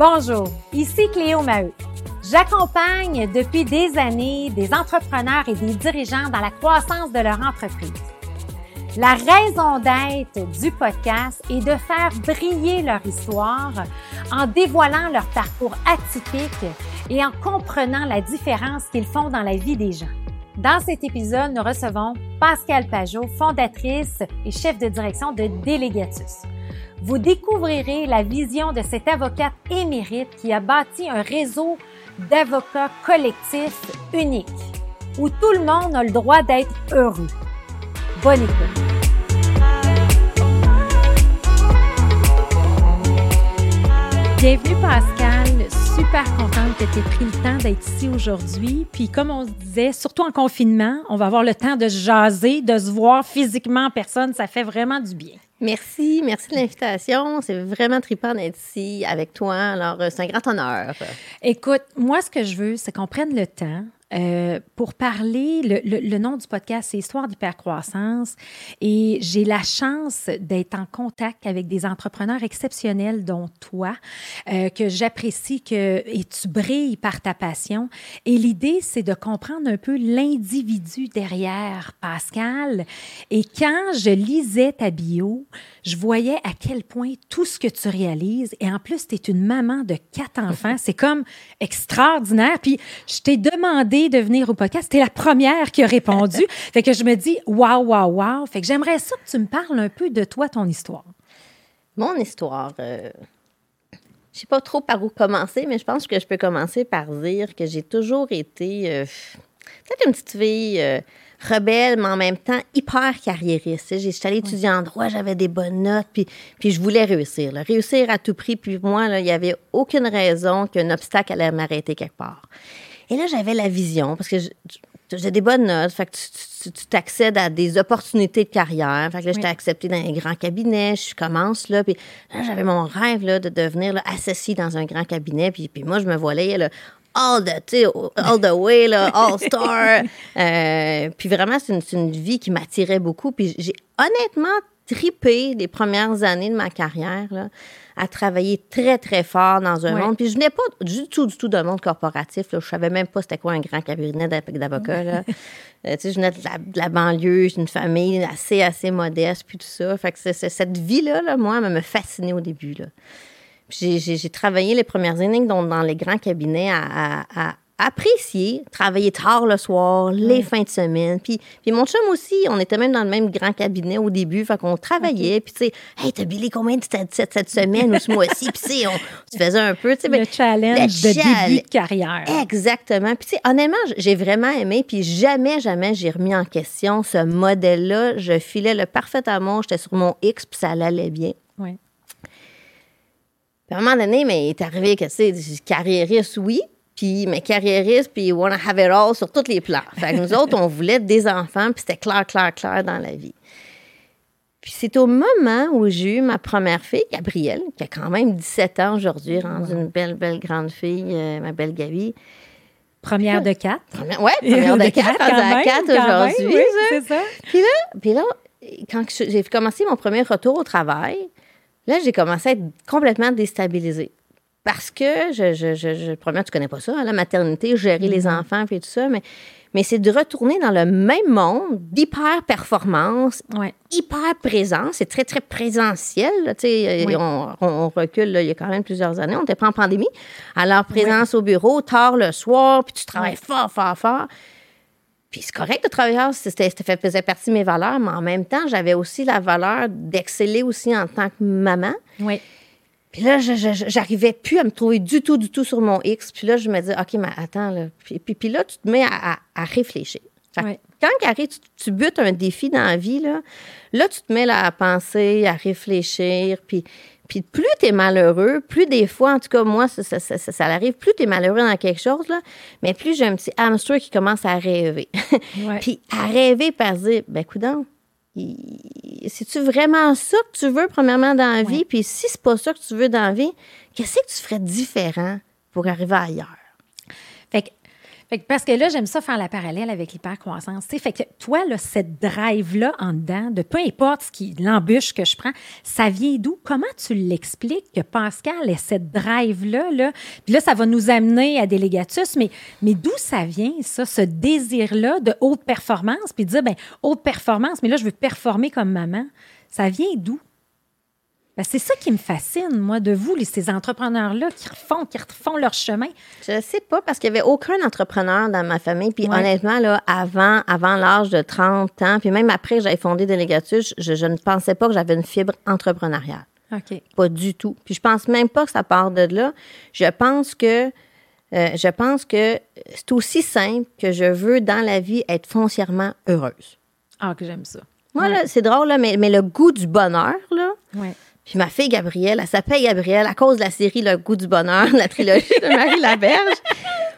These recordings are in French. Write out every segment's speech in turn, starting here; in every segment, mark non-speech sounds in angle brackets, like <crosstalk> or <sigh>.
Bonjour, ici Cléo Maheu. J'accompagne depuis des années des entrepreneurs et des dirigeants dans la croissance de leur entreprise. La raison d'être du podcast est de faire briller leur histoire en dévoilant leur parcours atypique et en comprenant la différence qu'ils font dans la vie des gens. Dans cet épisode, nous recevons Pascal Pajot, fondatrice et chef de direction de Délégatus. Vous découvrirez la vision de cette avocate émérite qui a bâti un réseau d'avocats collectifs unique, où tout le monde a le droit d'être heureux. Bonne écoute. Bienvenue Pascal, super contente que tu aies pris le temps d'être ici aujourd'hui. Puis comme on se disait, surtout en confinement, on va avoir le temps de se jaser, de se voir physiquement en personne, ça fait vraiment du bien. Merci, merci de l'invitation. C'est vraiment trippant d'être ici avec toi. Alors, euh, c'est un grand honneur. Écoute, moi, ce que je veux, c'est qu'on prenne le temps euh, pour parler, le, le, nom du podcast, c'est Histoire d'hypercroissance. Et j'ai la chance d'être en contact avec des entrepreneurs exceptionnels, dont toi, euh, que j'apprécie que, et tu brilles par ta passion. Et l'idée, c'est de comprendre un peu l'individu derrière Pascal. Et quand je lisais ta bio, je voyais à quel point tout ce que tu réalises, et en plus, tu es une maman de quatre <laughs> enfants, c'est comme extraordinaire. Puis je t'ai demandé de venir au podcast. C'était la première qui a répondu. <laughs> fait que je me dis, waouh, waouh, waouh. Fait que j'aimerais ça que tu me parles un peu de toi, ton histoire. Mon histoire. Euh, je sais pas trop par où commencer, mais je pense que je peux commencer par dire que j'ai toujours été euh, peut-être une petite fille. Euh, rebelle, mais en même temps hyper carriériste. J'étais allée étudier en droit, j'avais des bonnes notes, puis, puis je voulais réussir. Réussir à tout prix. Puis moi, il n'y avait aucune raison qu'un obstacle allait m'arrêter quelque part. Et là, j'avais la vision, parce que j'ai des bonnes notes, fait que tu t'accèdes à des opportunités de carrière. Fait que là, j'étais acceptée dans un grand cabinet, je commence là, puis là, j'avais mon rêve là, de devenir là, associée dans un grand cabinet, puis, puis moi, je me voyais là, all the, all the way, là, all star. <laughs> Euh, puis vraiment, c'est une, une, vie qui m'attirait beaucoup. Puis j'ai honnêtement tripé les premières années de ma carrière là, à travailler très, très fort dans un monde. Puis je n'ai pas du tout, du tout d'un monde corporatif. Là. Je savais même pas c'était quoi un grand cabinet d'avocats. euh, je venais de la, banlieue, j'ai une famille assez, assez modeste, puis tout ça. Fait que cette vie-là, là, moi, elle me fascinait au début. Là. J'ai, travaillé les premières années dans, dans les grands cabinets à, à apprécier travailler tard le soir, les fins de semaine. Puis, puis mon chum aussi, on était même dans le même grand cabinet au début, fait qu'on travaillait. Puis tu sais, hey, t'as bilé combien de cette, cette, semaine ou ce mois-ci? Puis tu sais, on, se faisait un peu, tu sais. Le challenge de début de carrière. Exactement. Puis tu sais, honnêtement, j'ai vraiment aimé. Puis jamais, jamais j'ai remis en question ce modèle-là. Je filais le parfait amour, j'étais sur mon X, puis ça allait bien. Puis à un moment donné, mais il est arrivé que, tu sais, carriériste, oui, puis mes carriéristes, puis wanna have it all sur tous les plans. Fait que nous autres, on voulait des enfants, puis c'était clair, clair, clair dans la vie. Puis c'est au moment où j'ai eu ma première fille, Gabrielle, qui a quand même 17 ans aujourd'hui, rendue une belle, belle grande fille, euh, ma belle Gabi. Première de quatre. Oui, première de, <laughs> quatre, à quatre aujourd'hui. Oui, c'est ça. Puis là, puis là quand j'ai commencé mon premier retour au travail, là, j'ai commencé à être complètement déstabilisée. Parce que, je, je, je, je premièrement, tu connais pas ça, hein, la maternité, gérer les mm-hmm. enfants et tout ça, mais, mais c'est de retourner dans le même monde d'hyper performance, hyper présence. C'est très, très présentiel. on, on, recule, il y a quand même plusieurs années. On n'était pas en pandémie. Alors, présence au bureau, tard le soir, puis tu travailles fort, fort, fort. Puis c'est correct de travailler, ça faisait partie de mes valeurs, mais en même temps, j'avais aussi la valeur d'exceller aussi en tant que maman. Oui. Puis là, j'arrivais plus à me trouver du tout, du tout sur mon X. Puis là, je me dis, OK, mais attends, là. Puis, puis, là, tu te mets à, réfléchir. Quand tu, tu, butes un défi dans la vie, là, là, tu te mets là, à penser, à réfléchir. Puis, puis plus tu es malheureux, plus des fois, en tout cas, moi, ça, ça, ça, ça arrive, plus tu es malheureux dans quelque chose, là, mais plus j'ai un petit hamster qui commence à rêver. <laughs> puis à rêver par dire, ben, coudonc, c'est-tu vraiment ça que tu veux, premièrement, dans la vie? Puis si c'est pas ça que tu veux dans la vie, qu'est-ce que tu ferais différent pour arriver ailleurs? Fait que parce que là, j'aime ça faire la parallèle avec l'hypercroissance. Fait que toi, là, cette drive-là en dedans, de peu importe ce qui, l'embûche que je prends, ça vient d'où? Comment tu l'expliques que Pascal ait cette drive-là? Là? Puis là, ça va nous amener à Délégatus, mais, mais d'où ça vient, ça, ce désir-là de haute performance? Puis de dire, ben haute performance, mais là, je veux performer comme maman. Ça vient d'où? Ben, c'est ça qui me fascine, moi, de vous, les, ces entrepreneurs-là qui refont, qui refont leur chemin. Je sais pas, parce qu'il n'y avait aucun entrepreneur dans ma famille. Puis Ouais. honnêtement, là, avant, avant l'âge de 30 ans, puis même après que j'avais fondé Délégatus, je, je ne pensais pas que j'avais une fibre entrepreneuriale. OK. Pas du tout. Puis je pense même pas que ça part de là. Je pense que euh, je pense que c'est aussi simple que je veux dans la vie être foncièrement heureuse. Ah, que j'aime ça. Moi, là, c'est drôle, là, mais, mais le goût du bonheur, là, Ouais. Puis ma fille Gabrielle, elle s'appelle Gabrielle à cause de la série Le goût du bonheur, la trilogie de Marie Laberge.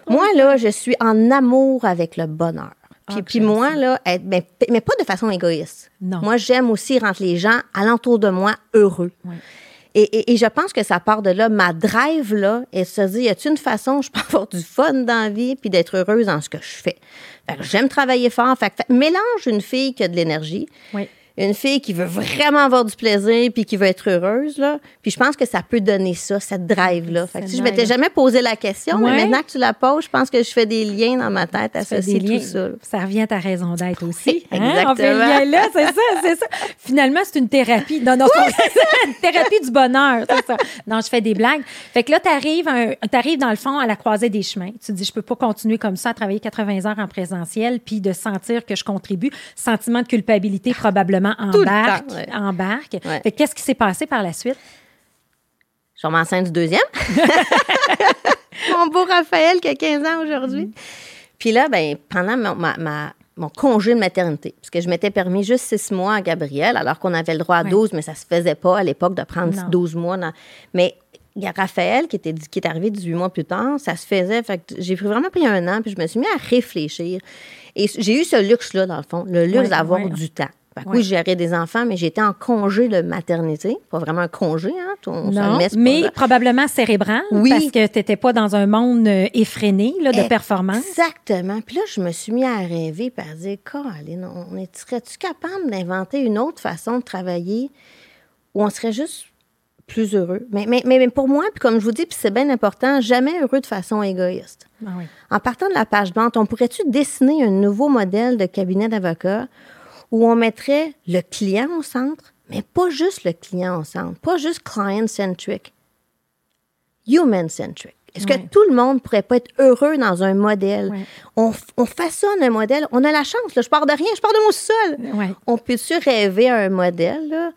moi, là, je suis en amour avec le bonheur. Puis, Ah, puis moi, là, être- mais, mais pas de façon égoïste. Non. Moi, j'aime aussi rendre les gens alentour de moi heureux. Et, et- et je pense que ça part de là. Ma drive, là, et se dire, y a-t-il une façon, je peux avoir du fun dans la vie puis d'être heureuse dans ce que je fais? Fait que j'aime travailler fort. Fait que fait- mélange une fille qui a de l'énergie, Oui. Une fille qui veut vraiment avoir du plaisir puis qui veut être heureuse, là. Puis je pense que ça peut donner ça, cette drive-là. Fait que, si je m'étais jamais posé la question, Ouais. mais maintenant que tu la poses, je pense que je fais des liens dans ma tête associés des liens. tout ça. là. Ça revient à ta raison d'être aussi. hein? Exactement. On fait le lien là, c'est ça, c'est ça. Finalement, c'est une thérapie. Non, non, c'est une thérapie du bonheur, c'est ça. Non, je fais des blagues. Fait que là, tu arrives dans le fond à la croisée des chemins. Tu te dis, je peux pas continuer comme ça à travailler 80 heures en présentiel puis de sentir que je contribue. Sentiment de culpabilité probablement le embarque. temps, ouais. embarque. Ouais. Fait que qu'est-ce qui s'est passé par la suite? Je suis enceinte du deuxième. <laughs> mon beau Raphaël qui a 15 ans aujourd'hui. Puis là, ben, pendant mon, ma- ma- mon congé de maternité, parce que je m'étais permis juste six mois à Gabriel, alors qu'on avait le droit à Ouais. 12, mais ça se faisait pas à l'époque de prendre Non. 12 mois. dans- Mais il y a Raphaël qui, était, qui est arrivé 18 mois plus tard, ça se faisait. Fait que j'ai vraiment pris un an, puis je me suis mis à réfléchir. Et j'ai eu ce luxe-là, dans le fond, le luxe Ouais, d'avoir ouais. du temps. Fait que Ouais. Oui, des enfants, mais j'étais en congé de maternité. Pas vraiment un congé, hein? On Non, met, pas mais probablement cérébral Oui. parce que tu n'étais pas dans un monde euh, effréné là, de performance. Exactement. Puis là, je me suis mis à rêver et à dire, Caroline, on est, serais-tu capable d'inventer une autre façon de travailler où on serait juste plus heureux? Mais, mais, mais mais pour moi, puis comme je vous dis, puis c'est bien important, jamais heureux de façon égoïste. Ah oui. En partant de la page blanche, on pourrait-tu dessiner un nouveau modèle de cabinet d'avocat où on mettrait le client au centre, mais pas juste le client au centre, pas juste client-centric, human-centric. Est-ce que tout le monde pourrait pas être heureux dans un modèle? On, on façonne un modèle. On a la chance, là, je pars de rien, je pars de mon sol. On peut-tu rêver à un modèle là,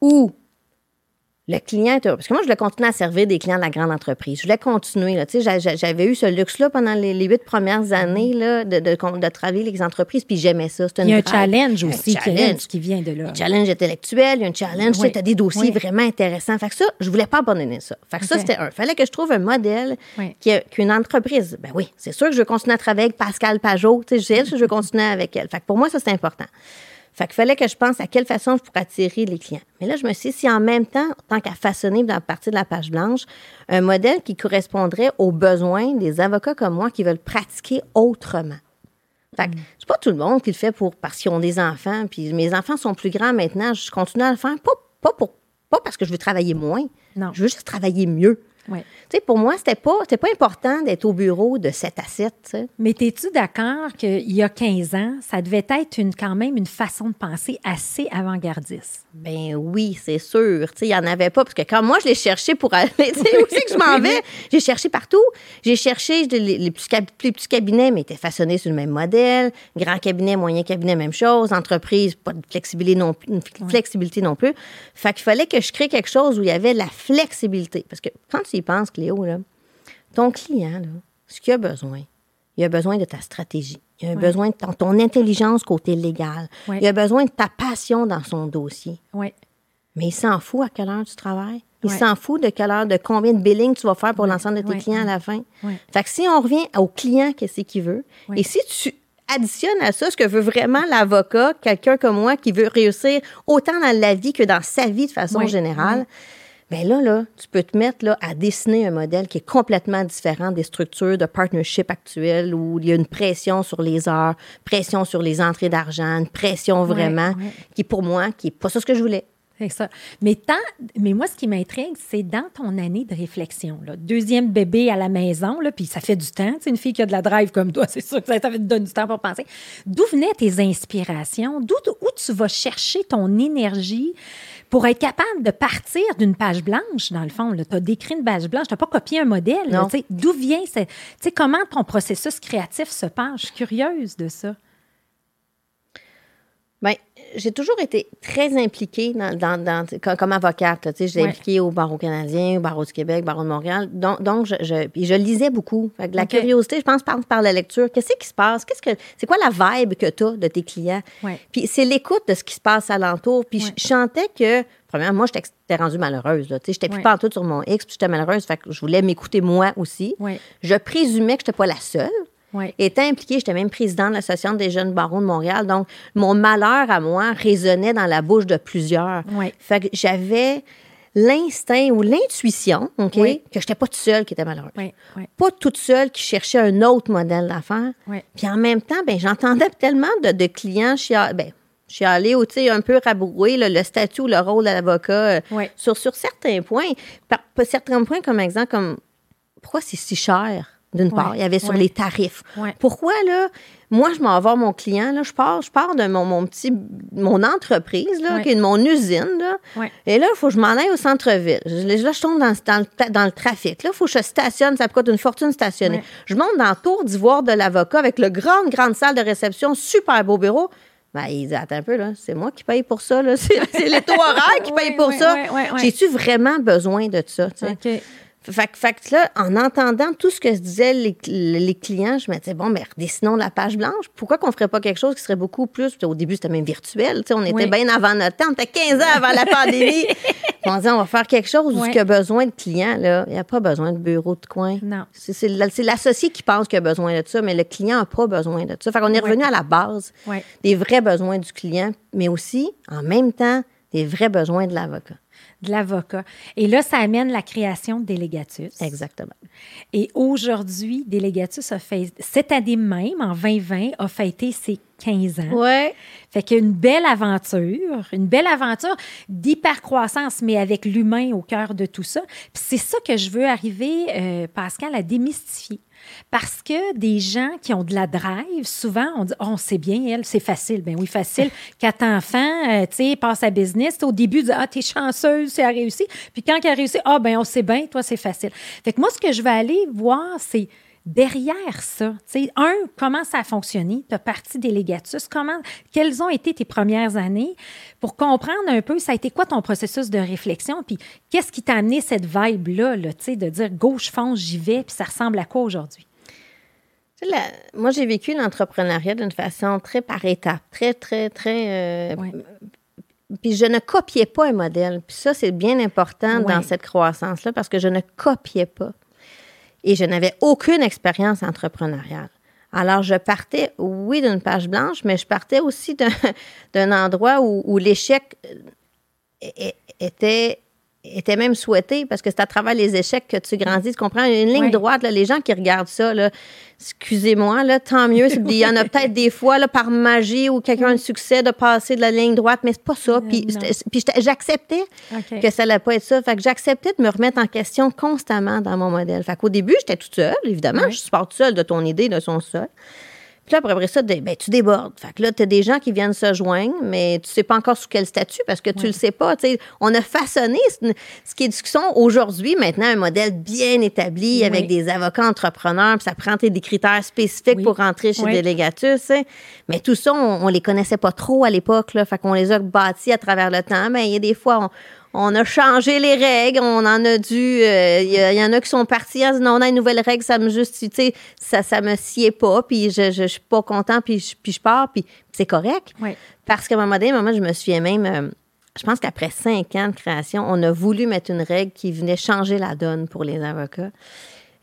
où le client est heureux? Parce que moi, je voulais continuer à servir des clients de la grande entreprise. Je voulais continuer. Là, Tu sais, j'a- j'a- j'avais eu ce luxe-là pendant les, les huit premières années là, de, de, de travailler avec les entreprises, puis j'aimais ça. Il y a un challenge aussi challenge. qui vient de là. Un challenge intellectuel, il y a un challenge, tu sais, as des dossiers Oui. vraiment intéressants. Fait que ça, je voulais pas abandonner ça. Fait que ça, c'était un. Fallait que je trouve un modèle Oui. qu'une entreprise. Ben oui, c'est sûr que je veux continuer à travailler avec Pascal Pajot. Tu sais, je sais je veux continuer avec elle. Fait que pour moi, ça, c'est important. Fait qu'il fallait que je pense à quelle façon je pourrais attirer les clients. Mais là, je me suis dit, si en même temps, tant qu'à façonner dans la partie de la page blanche, un modèle qui correspondrait aux besoins des avocats comme moi qui veulent pratiquer autrement. Fait que c'est pas tout le monde qui le fait pour parce qu'ils ont des enfants. Puis mes enfants sont plus grands maintenant. Je continue à le faire, pas, pas, pour, pas parce que je veux travailler moins. Non. Je veux juste travailler mieux. Ouais. Pour moi, c'était pas, pas important d'être au bureau de 7 à 7. tu sais. Mais es-tu d'accord qu'il y a 15 ans, ça devait être une, quand même une façon de penser assez avant-gardiste? Ben oui, c'est sûr. Il y en avait pas. Parce que quand moi, je l'ai cherché pour aller, <laughs> tu sais, où c'est que je m'en vais? J'ai cherché partout. J'ai cherché les, les petits, cab- les petits cabinets, mais étaient façonnés sur le même modèle. Grand cabinet, moyen cabinet, même chose. Entreprise, pas de flexibilité non, plus- une flexibilité non plus. Fait qu'il fallait que je crée quelque chose où il y avait la flexibilité. Parce que quand tu y penses, Cléo, là, ton client, là, ce qu'il a besoin, il a besoin de ta stratégie. Il a besoin de ton, ton intelligence côté légal. Ouais. Il a besoin de ta passion dans son dossier. Oui. Mais il s'en fout à quelle heure tu travailles. Il Ouais. s'en fout de quelle heure, de combien de billing tu vas faire pour l'ensemble de tes Ouais. clients à la fin. Ouais. Fait que si on revient au client, qu'est-ce qu'il veut, Ouais. et si tu additionnes à ça ce que veut vraiment l'avocat, quelqu'un comme moi qui veut réussir autant dans la vie que dans sa vie de façon Ouais. générale, ben là, là, tu peux te mettre là, à dessiner un modèle qui est complètement différent des structures de partnership actuelles où il y a une pression sur les heures, pression sur les entrées d'argent, une pression vraiment qui, pour moi, qui n'est pas ça ce que je voulais. Ça. Mais, tant, mais moi, ce qui m'intrigue, c'est dans ton année de réflexion. Là, deuxième bébé à la maison, là, puis ça fait du temps. C'est une fille qui a de la drive comme toi, <laughs> c'est sûr que ça, te donne du temps pour penser. D'où venaient tes inspirations? D'où où tu vas chercher ton énergie pour être capable de partir d'une page blanche, dans le fond? Tu as décrit une page blanche, tu n'as pas copié un modèle. D'où vient c'est Comment ton processus créatif se passe? Je suis curieuse de ça. Bien, j'ai toujours été très impliquée dans, dans, comme, avocate. Tu sais, j'étais impliquée au barreau canadien, au barreau du Québec, au barreau de Montréal. Donc, donc je, je, lisais beaucoup. la curiosité, je pense, passe par la lecture. Qu'est-ce qui se passe? Qu'est-ce que, c'est quoi la vibe que tu as de tes clients? Puis c'est l'écoute de ce qui se passe alentour. Puis je chantais que, premièrement, moi, j'étais rendue malheureuse. Tu sais, j'étais plus partout sur mon X, puis j'étais malheureuse. Fait que je voulais m'écouter moi aussi. Je présumais que je n'étais pas la seule. Ouais. Étant impliquée, j'étais même présidente de l'Association des jeunes barons de Montréal. Donc, mon malheur à moi résonnait dans la bouche de plusieurs. Fait que j'avais l'instinct ou l'intuition, OK, que je n'étais pas toute seule qui était malheureuse. Pas toute seule qui cherchait un autre modèle d'affaires. Puis en même temps, ben, j'entendais <laughs> tellement de, clients chialer. Ben, je suis allée un peu rabrouer le statut le rôle de l'avocat euh, sur, sur certains points. Par, certains points, comme exemple, comme pourquoi c'est si cher? D'une part. Il y avait sur les tarifs. Pourquoi, là, moi, je m'en vais voir mon client, là, je pars, je pars de mon, mon petit, mon entreprise, là, qui est de mon usine, là, et là, il faut que je m'en aille au centre-ville. Là, je tombe dans, dans, le, trafic. Là, il faut que je stationne, ça me coûte une fortune stationner. Je monte dans le tour d'ivoire de l'avocat avec le grande, grande salle de réception, super beau bureau. Ben, il dit, attends un peu, là, c'est moi qui paye pour ça, là. <laughs> C'est les taux horaires qui <laughs> payent pour ça. J'ai-tu vraiment besoin de ça, fait, que là, en entendant tout ce que se disaient les, clients, je me disais, bon, mais redessinons la page blanche. Pourquoi qu'on ferait pas quelque chose qui serait beaucoup plus. Au début, c'était même virtuel. On était bien avant notre temps. On était 15 ans avant la pandémie. <laughs> on disait, on va faire quelque chose où il y a besoin de clients. Là. Il n'y a pas besoin de bureau de coin. Non. C'est l'associé qui pense qu'il a besoin de ça, mais le client n'a pas besoin de ça. Fait qu'on est revenu à la base des vrais besoins du client, mais aussi, en même temps, des vrais besoins de l'avocat de l'avocat. Et là, ça amène la création de Délégatus. Exactement. Et aujourd'hui, Délégatus a fait, cette année même, en 2020, a fêté ses 15 ans. Ouais. Fait qu'une belle aventure, une belle aventure d'hypercroissance, mais avec l'humain au cœur de tout ça. Puis c'est ça que je veux arriver, euh, Pascal, à démystifier. Parce que des gens qui ont de la drive, souvent, on dit, oh, on sait bien, elle, c'est facile. Ben oui, facile. <laughs> Quatre enfants, euh, tu sais, passe à business. Au début, dis, ah, t'es chanceuse, c'est a réussi. Puis quand elle a réussi, ah, ben on sait bien, toi, c'est facile. Fait que moi, ce que je vais aller voir, c'est derrière ça, un, comment ça a fonctionné, tu as parti délégatus, comment, quelles ont été tes premières années? Pour comprendre un peu, ça a été quoi ton processus de réflexion, puis qu'est-ce qui t'a amené cette vibe-là, là, de dire gauche, fonce, j'y vais, puis ça ressemble à quoi aujourd'hui? moi, j'ai vécu l'entrepreneuriat d'une façon très par étapes, très, très, très. Euh, puis je ne copiais pas un modèle. Puis ça, c'est bien important dans cette croissance-là parce que je ne copiais pas et je n'avais aucune expérience entrepreneuriale. Alors, je partais, oui, d'une page blanche, mais je partais aussi d'un <laughs> endroit où, l'échec euh, était était même souhaité parce que c'est à travers les échecs que tu grandis. Tu comprends? Une ligne droite, là, les gens qui regardent ça, excusez-moi, là, tant mieux. <laughs> Il y en a peut-être des fois, là, par magie ou quelqu'un a un succès de passer de la ligne droite, mais c'est pas ça. Puis, puis j'acceptais que ça n'allait pas être ça. Fait que j'acceptais de me remettre en question constamment dans mon modèle. Fait qu'au début, j'étais toute seule, évidemment. Je suis pas toute seule de ton idée, de son seul. Puis là, après ça, ben, tu débordes. Fait que là, tu as des gens qui viennent se joindre, mais tu sais pas encore sous quel statut parce que tu le sais pas. on a façonné ce qui est discussion aujourd'hui, maintenant, un modèle bien établi avec des avocats entrepreneurs, puis ça prend des critères spécifiques pour rentrer chez Délégatus. Mais tout ça, on, on, les connaissait pas trop à l'époque. Fait qu'on les a bâtis à travers le temps. Mais il y a des fois, on, on a changé les règles, on en a dû. Il euh, y, en a qui sont partis en disant on a une nouvelle règle, ça me justifie, ça, ça me sied pas, puis je, je, suis pas content, puis je, puis je pars, puis c'est correct. Parce qu'à un moment donné, moment, je me souviens même, euh, je pense qu'après cinq ans de création, on a voulu mettre une règle qui venait changer la donne pour les avocats.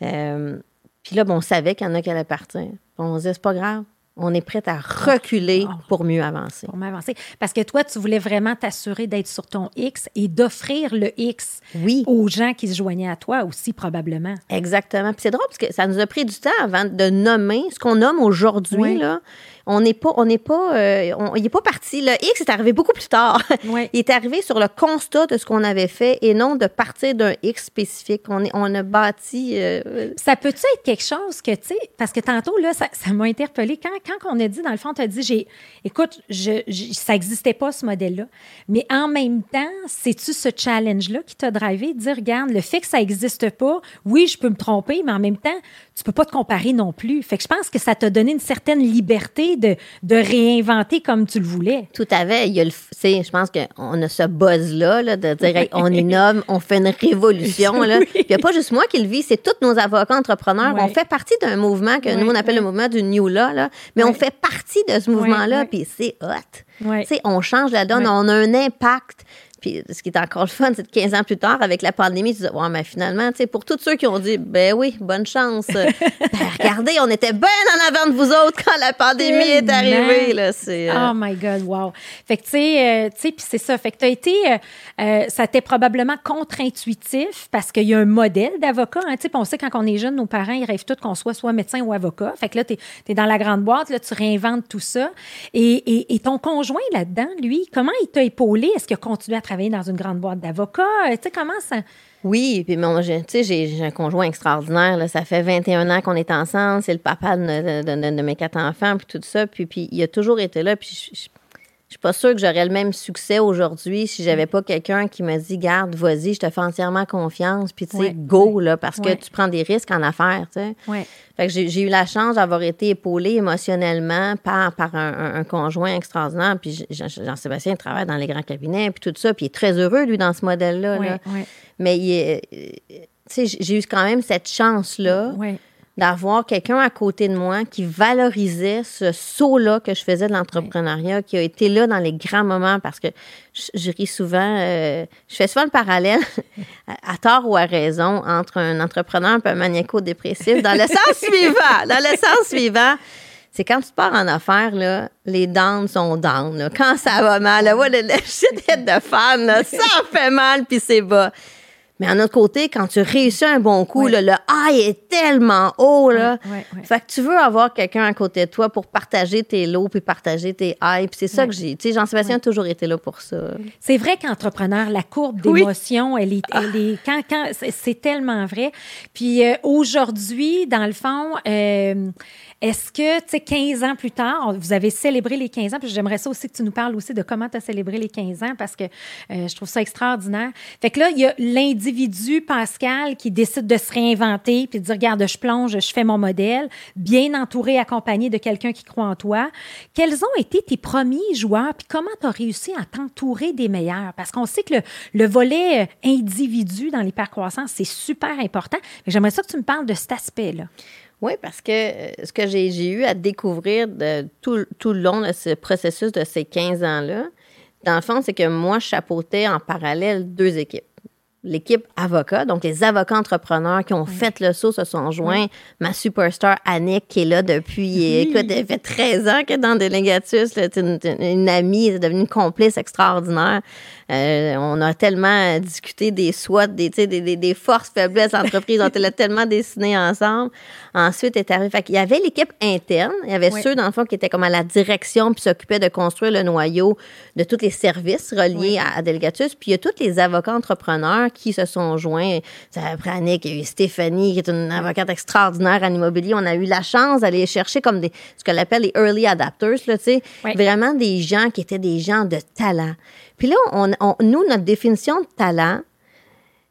Euh, puis là, bon, on savait qu'il y en a qui allaient partir. On se disait, c'est pas grave. On est prête à reculer Oh. pour mieux avancer. Pour m'avancer. Parce que toi, tu voulais vraiment t'assurer d'être sur ton X et d'offrir le X Oui. aux gens qui se joignaient à toi aussi, probablement. Exactement. Puis c'est drôle parce que ça nous a pris du temps avant de nommer ce qu'on nomme aujourd'hui. Oui. Là, on n'est pas, on n'est pas, euh, on- il n'est pas parti. Le X est arrivé beaucoup plus tard. <laughs> Il est arrivé sur le constat de ce qu'on avait fait et non de partir d'un X spécifique. On, est, on a bâti. euh, Ça peut-tu être quelque chose que, tu sais, parce que tantôt, là, ça, m'a interpellé. Quand, quand on a dit, dans le fond, tu as dit, j'ai, écoute, je, je- ça n'existait pas, ce modèle-là. Mais en même temps, c'est-tu ce challenge-là qui t'a drivé de dire, regarde, le fait que ça n'existe pas, oui, je peux me tromper, mais en même temps, tu peux pas te comparer non plus. Fait que je pense que ça t'a donné une certaine liberté de, de réinventer comme tu le voulais. Tout à fait. Il y a le, je pense qu'on a ce buzz-là là, de dire hey, on innove, on fait une révolution. Là. <laughs> Puis Il n'y a pas juste moi qui le vis, c'est tous nos avocats entrepreneurs. On fait partie d'un mouvement que nous, on appelle le mouvement du New Law, là, mais on fait partie de ce mouvement-là, puis c'est hot. On change la donne, on a un impact. Puis ce qui est encore le fun, c'est que 15 ans plus tard, avec la pandémie, tu dis, ouais, mais finalement, tu sais, pour tous ceux qui ont dit, ben oui, bonne chance. <laughs> ben, regardez, on était bien en avant de vous autres quand la pandémie est arrivée. Là, c'est, euh, Oh my God, wow. Fait que, tu sais, euh, tu sais, puis c'est ça. Fait que tu as été, euh, euh, ça t'est probablement contre-intuitif parce qu'il y a un modèle d'avocat. Hein, tu sais, on sait quand on est jeune, nos parents, ils rêvent tous qu'on soit soit médecin ou avocat. Fait que là, tu es, dans la grande boîte, là, tu réinventes tout ça. Et, et, et ton conjoint là-dedans, lui, comment il t'a épaulé? Est-ce qu'il a continué à travailler dans une grande boîte d'avocats? Tu sais, comment ça? Oui, puis j'ai- tu sais, j'ai un conjoint extraordinaire. Là, ça fait 21 ans qu'on est ensemble. C'est le papa de, de- mes quatre enfants, puis tout ça. Puis, puis il a toujours été là. Puis je- je suis pas sûre que j'aurais le même succès aujourd'hui si j'avais pas quelqu'un qui me dit Garde, vas-y, je te fais entièrement confiance. Puis tu sais, Ouais, go, là, parce ouais. que tu prends des risques en affaires, tu sais. Ouais. Fait que j'ai eu la chance d'avoir été épaulée émotionnellement par, par un, un- un conjoint extraordinaire. Puis Jean- Jean-Sébastien travaille dans les grands cabinets, puis tout ça. Puis il est très heureux, lui, dans ce modèle-là. Là. Mais il euh, tu sais, j'ai eu quand même cette chance-là. D'avoir quelqu'un à côté de moi qui valorisait ce saut-là que je faisais de l'entrepreneuriat, qui a été là dans les grands moments parce que je, je ris souvent, euh, je fais souvent le parallèle, <laughs> à, à tort ou à raison, entre un entrepreneur un maniaco-dépressif, dans le <laughs> sens suivant, dans le sens suivant. C'est quand tu pars en affaires, là, les downs sont down. là. Quand ça va mal, là, <laughs> shit hit de fan, là, ça fait mal, puis c'est bas. Mais en autre côté, quand tu réussis un bon coup, là, le high est tellement haut. Là. Fait que tu veux avoir quelqu'un à côté de toi pour partager tes lows puis partager tes highs. Puis c'est ça que j'ai. Tu sais, Jean-Sébastien a toujours été là pour ça. C'est vrai qu'entrepreneur, la courbe d'émotion, elle est, elle est quand, quand, c'est- c'est tellement vrai. Puis euh, aujourd'hui, dans le fond, euh, est-ce que, tu sais, 15 ans plus tard, vous avez célébré les 15 ans, puis j'aimerais ça aussi que tu nous parles aussi de comment tu as célébré les 15 ans, parce que euh, je trouve ça extraordinaire. Fait que là, il y a l'individu, Pascal, qui décide de se réinventer, puis de dire, regarde, je plonge, je fais mon modèle, bien entouré, accompagné de quelqu'un qui croit en toi. Quels ont été tes premiers joueurs, puis comment tu as réussi à t'entourer des meilleurs? Parce qu'on sait que le, le volet euh, individu dans l'hypercroissance, c'est super important. J'aimerais ça que tu me parles de cet aspect-là. Oui, parce que euh, ce que j'ai eu à découvrir tout, tout le long de ce processus de ces 15 ans-là, dans le fond, c'est que moi, je chapeautais en parallèle deux équipes. L'équipe avocat, donc les avocats entrepreneurs qui ont fait le saut se sont joints. Ma superstar Annick, qui est là depuis, Oui. écoute, elle fait 13 ans qu'elle est dans Délégatus. C'est une, une- une amie, elle est devenue une complice extraordinaire. Euh, on a tellement discuté des SWOT, des, des, des, des forces, faiblesses d'entreprise. on l'a tellement <laughs> dessiné ensemble. Ensuite, est arrivé. Fait qu'il y avait l'équipe interne. Il y avait ceux, dans le fond, qui étaient comme à la direction puis s'occupaient de construire le noyau de tous les services reliés à, à Delegatus. Puis il y a tous les avocats entrepreneurs qui se sont joints. Ça après Annick, il y a eu Stéphanie, qui est une avocate extraordinaire en immobilier. On a eu la chance d'aller chercher comme des, ce qu'on appelle les early adapters, là. Oui. Vraiment des gens qui étaient des gens de talent. Puis là, on, on- nous, notre définition de talent,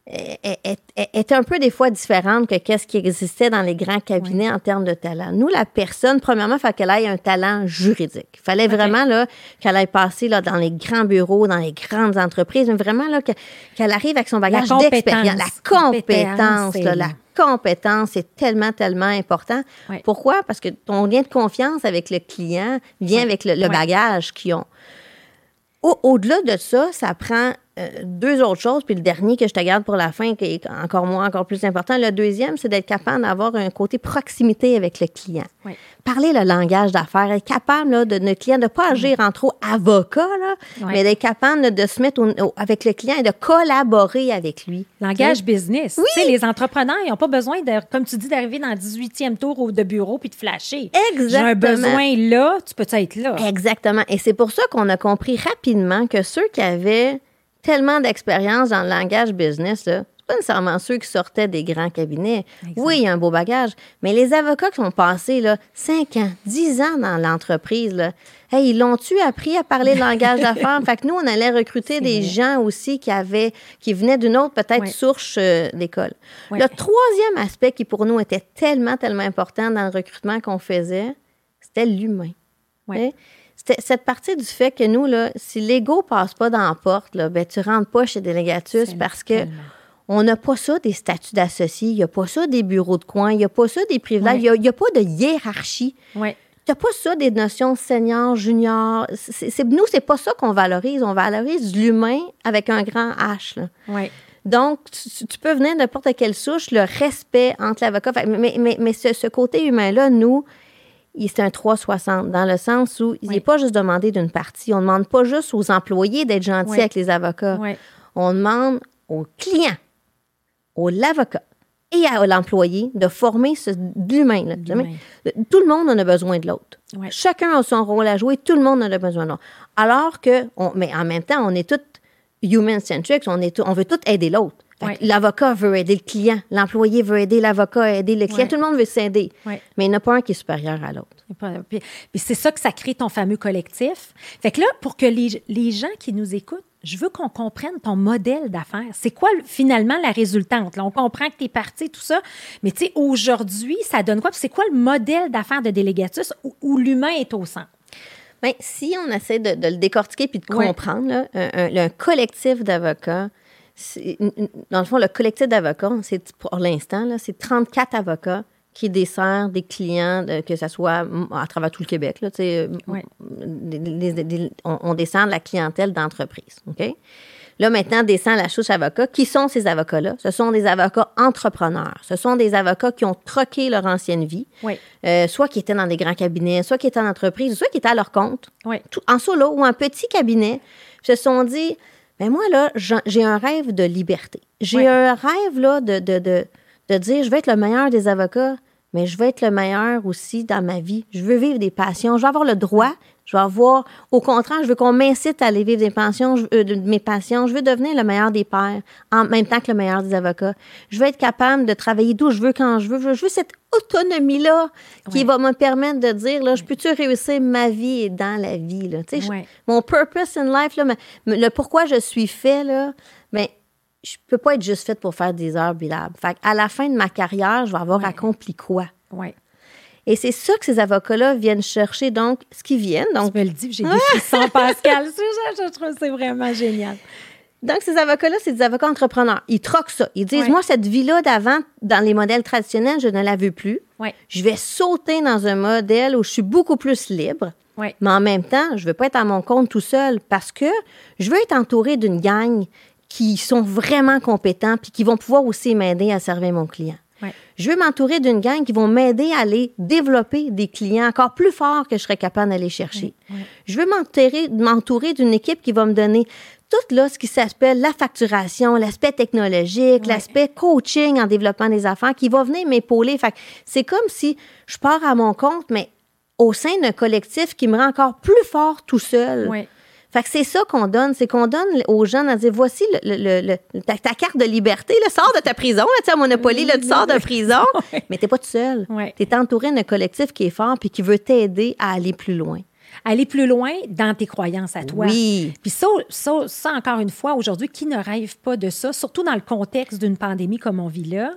est, est- est- un peu des fois différente que qu'est-ce qui existait dans les grands cabinets en termes de talent. Nous, la personne, premièrement, il fallait qu'elle ait un talent juridique. Il fallait vraiment là, qu'elle aille passer là, dans les grands bureaux, dans les grandes entreprises, mais vraiment là, que- qu'elle arrive avec son bagage d'expérience. La Compétence, compétence, là, la compétence, c'est tellement, tellement important. Pourquoi? Parce que ton lien de confiance avec le client vient avec le, bagage qu'ils ont. Au- Au-delà de ça, ça prend euh, deux autres choses, puis le dernier que je te garde pour la fin, qui est encore moins, encore plus important. Le deuxième, c'est d'être capable d'avoir un côté proximité avec le client. Oui. Parler le langage d'affaires, être capable là, de notre client de ne pas agir en trop avocat, là, mais d'être capable là, de se mettre au- au- avec le client et de collaborer avec lui. Langage business. Tu sais, les entrepreneurs, ils n'ont pas besoin, de, comme tu dis, d'arriver dans le 18e tour de bureau puis de flasher. J'ai un Exactement. besoin là, tu peux être là? Exactement. Et c'est pour ça qu'on a compris rapidement que ceux qui avaient tellement d'expérience dans le langage business, là, c'est pas nécessairement ceux qui sortaient des grands cabinets. Oui, il y a un beau bagage, mais les avocats qui ont passé là, 5 ans, 10 ans dans l'entreprise, là, hey, ils l'ont-tu appris à parler le langage <laughs> d'affaires? Fait que nous, on allait recruter des vrai. gens aussi qui avaient, qui venaient d'une autre peut-être Ouais. source euh, d'école. Ouais. Le troisième aspect qui pour nous était tellement, tellement important dans le recrutement qu'on faisait, c'était l'humain. Ouais. Cette partie du fait que nous, là, si l'ego passe pas dans la porte, là, ben, tu rentres pas chez Délégatus parce que tellement. on n'a pas ça des statuts d'associés, il n'y a pas ça des bureaux de coin, il n'y a pas ça des privilèges, il n'y a, pas de hiérarchie. Ouais. Tu n'as pas ça des notions senior, junior. C'est, c'est- nous, c'est pas ça qu'on valorise. On valorise l'humain avec un grand H. là. Donc, tu, tu peux venir de n'importe quelle souche, le respect entre l'avocat. Mais, mais, mais ce, ce côté humain-là, nous, c'est un 360, dans le sens où il n'est Oui. pas juste demandé d'une partie. On ne demande pas juste aux employés d'être gentils Oui. avec les avocats. On demande aux clients, au l'avocat et à l'employé de former ce, de l'humain. là. L'humain. Tout le monde en a besoin de l'autre. Chacun a son rôle à jouer, tout le monde en a besoin de l'autre. Alors que, on- mais en même temps, on est tous human-centric, on, est tout- on veut tous aider l'autre. Ouais. L'avocat veut aider le client, l'employé veut aider l'avocat, aider le client, Ouais. tout le monde veut s'aider. Ouais. Mais il n'y en a pas un qui est supérieur à l'autre. Puis, puis c'est ça que ça crée ton fameux collectif. Fait que là, pour que les, les gens qui nous écoutent, je veux qu'on comprenne ton modèle d'affaires. C'est quoi le- finalement la résultante? Là, on comprend que tu es parti, tout ça. Mais tu sais, aujourd'hui, ça donne quoi? C'est quoi le modèle d'affaires de Délégatus où, où l'humain est au centre? Ben, si on essaie de, de le décortiquer puis de comprendre, là, un, un- un collectif d'avocats, dans le fond, le collectif d'avocats, c'est pour l'instant, c'est 34 avocats qui desserrent des clients, de- que ce soit à travers tout le Québec. Là, tu sais, Ouais. des- des- des- des- on, on descend de la clientèle d'entreprise. OK? Là, maintenant, descend la chouche avocats. Qui sont ces avocats-là? Ce sont des avocats entrepreneurs. Ce sont des avocats qui ont troqué leur ancienne vie, Oui. euh, soit qui étaient dans des grands cabinets, soit qui étaient en entreprise, soit qui étaient à leur compte, Oui. tout- en solo ou en petit cabinet, se sont dit, mais moi, là, j'ai un rêve de liberté. J'ai Ouais. un rêve, là, de, de, de, de dire, je vais être le meilleur des avocats, mais je vais être le meilleur aussi dans ma vie. Je veux vivre des passions. Je veux avoir le droit. Je veux avoir, au contraire, je veux qu'on m'incite à aller vivre des passions, je- euh, de mes passions. Je veux devenir le meilleur des pères, en même temps que le meilleur des avocats. Je veux être capable de travailler d'où je veux, quand je veux. Je veux cette autonomie-là qui Ouais. va me permettre de dire, là, je peux-tu réussir ma vie et dans la vie, là? Tu sais, je- Ouais. mon purpose in life, là, le pourquoi je suis fait, là, mais je peux pas être juste faite pour faire des heures bilables. Fait à la fin de ma carrière, je vais avoir Ouais. accompli quoi? Oui. Et c'est ça que ces avocats-là viennent chercher, donc, ce qu'ils viennent. Donc, Tu me le dis, j'ai des frissons, <laughs> Pascal. Je, je trouve que c'est vraiment génial. Donc, ces avocats-là, c'est des avocats entrepreneurs. Ils troquent ça. Ils disent, moi, cette vie-là d'avant, dans les modèles traditionnels, je ne la veux plus. Oui. Je vais sauter dans un modèle où je suis beaucoup plus libre. Oui. Mais en même temps, je ne veux pas être à mon compte tout seul parce que je veux être entouré d'une gang qui sont vraiment compétents puis qui vont pouvoir aussi m'aider à servir mon client. Ouais. Je veux m'entourer d'une gang qui vont m'aider à aller développer des clients encore plus forts que je serais capable d'aller chercher. Ouais. Je veux m'entourer, d'une équipe qui va me donner tout là, ce qui s'appelle la facturation, l'aspect technologique, l'aspect coaching en développement des affaires, qui va venir m'épauler. C'est comme si je pars à mon compte, mais au sein d'un collectif qui me rend encore plus fort tout seul. Fait que c'est ça qu'on donne, c'est qu'on donne aux gens à dire voici le, le- le- le- ta, ta carte de liberté, là, sors de ta prison, là, tu sais, à Monopoly, là, tu sors de prison, <laughs> mais t'es pas tout seul. Ouais. Tu es entouré d'un collectif qui est fort puis qui veut t'aider à aller plus loin. Aller plus loin dans tes croyances à toi. Oui. Puis ça, ça, ça, encore une fois, aujourd'hui, qui ne rêve pas de ça, surtout dans le contexte d'une pandémie comme on vit là,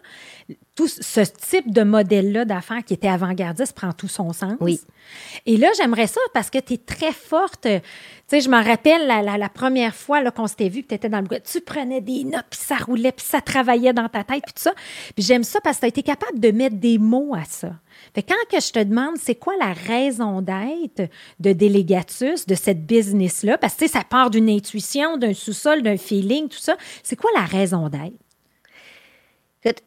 tout ce type de modèle-là d'affaires qui était avant-gardiste prend tout son sens. Oui. Et là, j'aimerais ça parce que tu es très forte. Tu sais, je me rappelle la, la- la première fois là, qu'on s'était vu, que tu étais dans le bois, tu prenais des notes, puis ça roulait, puis ça travaillait dans ta tête, puis tout ça. Puis j'aime ça parce que tu as été capable de mettre des mots à ça. Quand que je te demande, c'est quoi la raison d'être de Délégatus, de cette business-là, parce que ça part d'une intuition, d'un sous-sol, d'un feeling, tout ça. C'est quoi la raison d'être?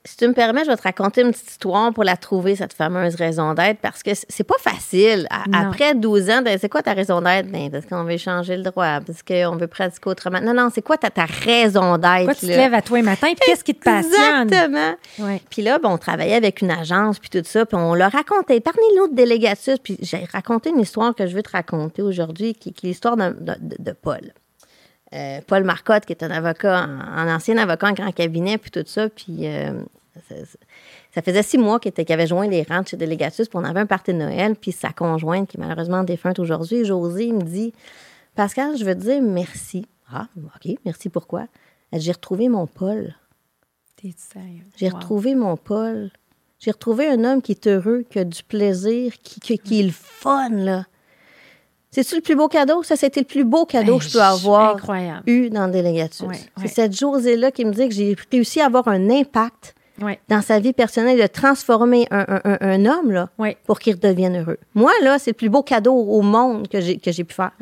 Si tu me permets, je vais te raconter une petite histoire pour la trouver, cette fameuse raison d'être, parce que c'est pas facile. À- après 12 ans, ben, c'est quoi ta raison d'être? Ben, parce qu'on veut changer le droit, parce qu'on veut pratiquer autrement? Non, non, c'est quoi ta, ta raison d'être? Pourquoi tu te lèves à toi un matin, puis qu'est-ce qui te passionne? Exactement. Ouais. Puis là, bon, on travaillait avec une agence, puis tout ça, puis on leur racontait, parmi de délégatus, puis j'ai raconté une histoire que je veux te raconter aujourd'hui, qui, qui est l'histoire d'un- de, de- de Paul. Euh, Paul Marcotte, qui est un avocat, un, ancien avocat en grand cabinet, puis tout ça, puis euh, ça, ça faisait six mois qu'il avait joint les rangs de chez Délégatus, puis on avait un party de Noël, puis sa conjointe, qui est malheureusement défunte aujourd'hui, Josée, me dit Pascal, je veux te dire merci. Ah, OK, merci pourquoi? J'ai retrouvé mon Paul. T'es sérieux? J'ai Wow. retrouvé mon Paul. J'ai retrouvé un homme qui est heureux, qui a du plaisir, qui, qui, qui est le fun, là. C'est-tu le plus beau cadeau? Ça, c'était le plus beau cadeau que je peux avoir incroyable. eu dans le délégatus. C'est cette Josée-là qui me dit que j'ai réussi à avoir un impact Oui, dans sa vie personnelle, de transformer un, un- un- un homme, là, pour qu'il redevienne heureux. Moi, là, c'est le plus beau cadeau au monde que j'ai, que j'ai pu faire.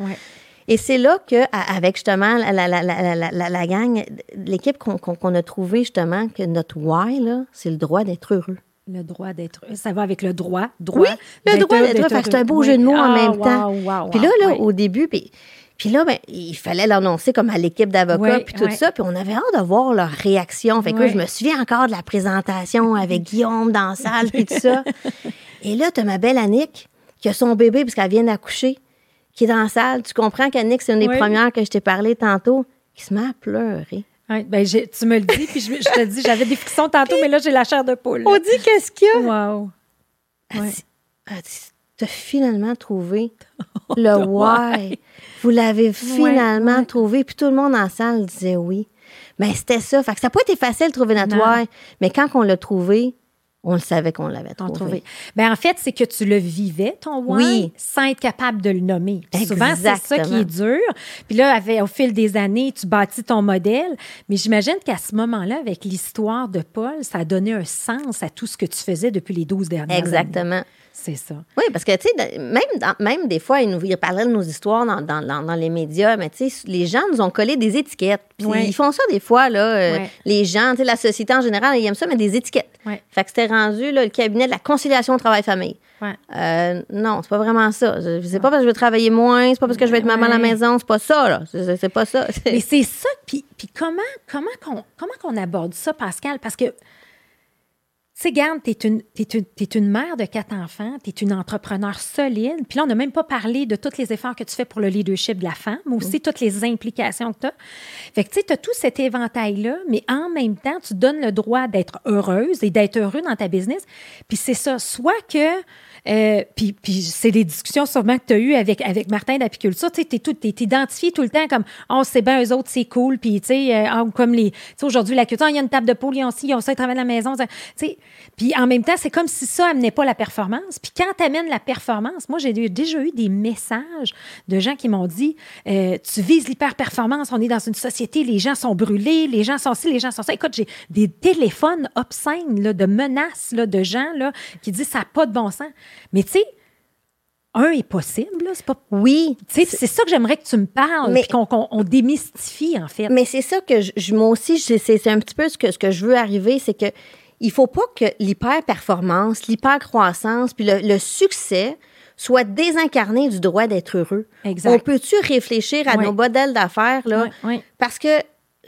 Et c'est là que, avec justement la, gang, l'équipe qu'on, qu'on- a trouvé justement, que notre why, là, c'est le droit d'être heureux. Le droit d'être. Ça va avec le droit. droit Oui, le droit d'être c'est un beau jeu de mots en même temps. Puis là, là, au début, puis, puis là, ben, il fallait l'annoncer comme à l'équipe d'avocats, puis tout ça. Puis on avait hâte de voir leur réaction. Fait que là, je me souviens encore de la présentation avec Guillaume dans la salle, puis tout ça. <laughs> Et là, tu as ma belle Annick, qui a son bébé, parce qu'elle vient d'accoucher, qui est dans la salle. Tu comprends qu'Annick, c'est une des premières que je t'ai parlé tantôt, qui se met à pleurer. Ouais, ben, tu me le dis, puis je, je te dis, j'avais des frissons tantôt, mais là, j'ai la chair de poule. On dit qu'est-ce qu'il y a? Wow. Elle Ouais. dit, elle dit, t'as finalement trouvé <laughs> le why. Vous l'avez finalement ouais. trouvé. Puis tout le monde en salle disait oui. Mais c'était ça. Fait que ça n'a pas été facile de trouver notre why. Mais quand on l'a trouvé, on le savait qu'on l'avait trouvé. trouvait. Ben, en fait, c'est que tu le vivais, ton why, Oui. sans être capable de le nommer. Puis souvent, c'est ça qui est dur. Puis là, avec- au fil des années, tu bâtis ton modèle. Mais j'imagine qu'à ce moment-là, avec l'histoire de Paul, ça a donné un sens à tout ce que tu faisais depuis les 12 dernières années. Exactement. C'est ça. Oui, parce que, tu sais, même, dans- même des fois, ils nous ils parlaient de nos histoires dans, dans, les médias, mais tu sais, les gens nous ont collé des étiquettes. Ils font ça des fois, là. euh. Les gens, tu sais, la société en général, ils aiment ça, mais des étiquettes. Fait que c'était rendu, là, le cabinet de la conciliation travail-famille. Euh, non, c'est pas vraiment ça. C'est pas parce que je veux travailler moins, c'est pas parce que je veux être maman à la maison, c'est pas ça, là. C'est c'est pas ça. Mais <laughs> c'est ça. Puis, puis comment, comment, qu'on, comment qu'on aborde ça, Pascal? Parce que, tu sais, garde, tu es une, t'es une, t'es une mère de quatre enfants, tu es une entrepreneur solide. Puis là, on n'a même pas parlé de tous les efforts que tu fais pour le leadership de la femme, mais aussi toutes les implications que tu as. Fait que, tu sais, tu as tout cet éventail-là, mais en même temps, tu donnes le droit d'être heureuse et d'être heureux dans ta business. Puis c'est ça, soit que. Euh, puis, c'est des discussions sûrement que tu as eues avec, avec Martin d'Apiculture. Tu sais, t'es identifié tout le temps comme, oh, c'est bien, eux autres, c'est cool. Puis, tu sais, euh, comme les. Tu sais, aujourd'hui, la culture, il y a une table de poule, ils ont ci, ils ont ça, ils travaillent à la maison. puis en même temps, c'est comme si ça amenait pas la performance. Puis quand tu amènes la performance, moi, j'ai déjà eu des messages de gens qui m'ont dit euh, Tu vises l'hyper-performance, on est dans une société, les gens sont brûlés, les gens sont ci, les gens sont ça. Écoute, j'ai des téléphones obscènes là, de menaces là, de gens là, qui disent Ça n'a pas de bon sens. Mais tu sais, un est possible, là, c'est pas. oui. C'est ça que j'aimerais que tu me parles, Mais- puis qu'on qu'on- on démystifie, en fait. Mais c'est ça que je, moi aussi, c'est c'est un petit peu ce que, ce que je veux arriver, c'est que il faut pas que l'hyper-performance, l'hyper-croissance, puis le, le succès soit désincarné du droit d'être heureux. Exact. On peut-tu réfléchir à Oui. nos modèles d'affaires, là? Oui, oui. Parce que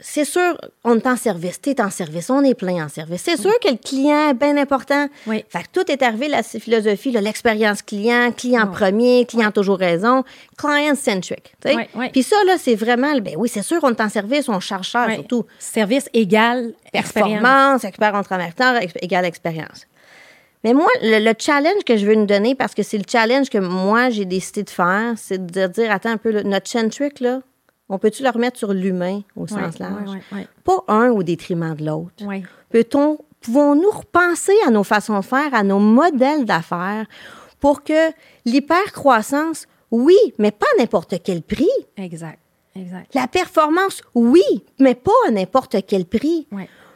c'est sûr, on est en service, tu es en service, on est plein en service. C'est sûr que le client est bien important. Oui. Fait que tout est arrivé, la philosophie, l'expérience client, client Oui. premier, client toujours raison, client-centric. Puis ça, là, c'est vraiment, ben oui, c'est sûr, on est en service, on charge cher Oui. surtout. Service égal expérience. Performance, expert en ex- égale expérience. Mais moi, le, le challenge que je veux nous donner, parce que c'est le challenge que moi, j'ai décidé de faire, c'est de dire, attends un peu, notre centric, là, on peut-tu le remettre sur l'humain au sens large? oui, oui, Pas un au détriment de l'autre. Peut-on, pouvons-nous repenser à nos façons de faire, à nos modèles d'affaires pour que l'hypercroissance, oui, mais pas à n'importe quel prix. Exact. Exact. La performance, oui, mais pas à n'importe quel prix.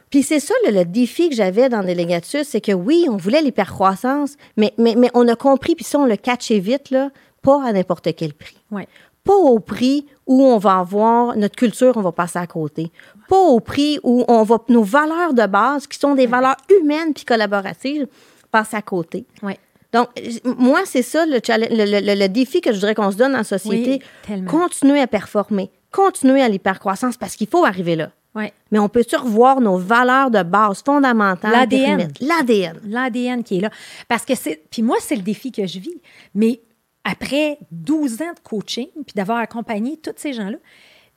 Puis c'est ça le, le défi que j'avais dans Délégatus, c'est que oui, on voulait l'hypercroissance, mais, mais, mais on a compris, puis ça, on le catchait vite, là, pas à n'importe quel prix. Ouais. Pas au prix où on va avoir notre culture, on va passer à côté. Pas au prix où on va nos valeurs de base, qui sont des valeurs humaines puis collaboratives, passer à côté. Ouais. Donc, moi, c'est ça le, challenge- le, le- le- le défi que je voudrais qu'on se donne en société. Oui, continuer à performer, continuer à l'hypercroissance parce qu'il faut arriver là. Ouais. Mais on peut-tu revoir nos valeurs de base fondamentales? L'ADN. L'ADN. l'ADN qui est là. Parce que c'est. Puis moi, c'est le défi que je vis. Mais après 12 ans de coaching, puis d'avoir accompagné tous ces gens-là,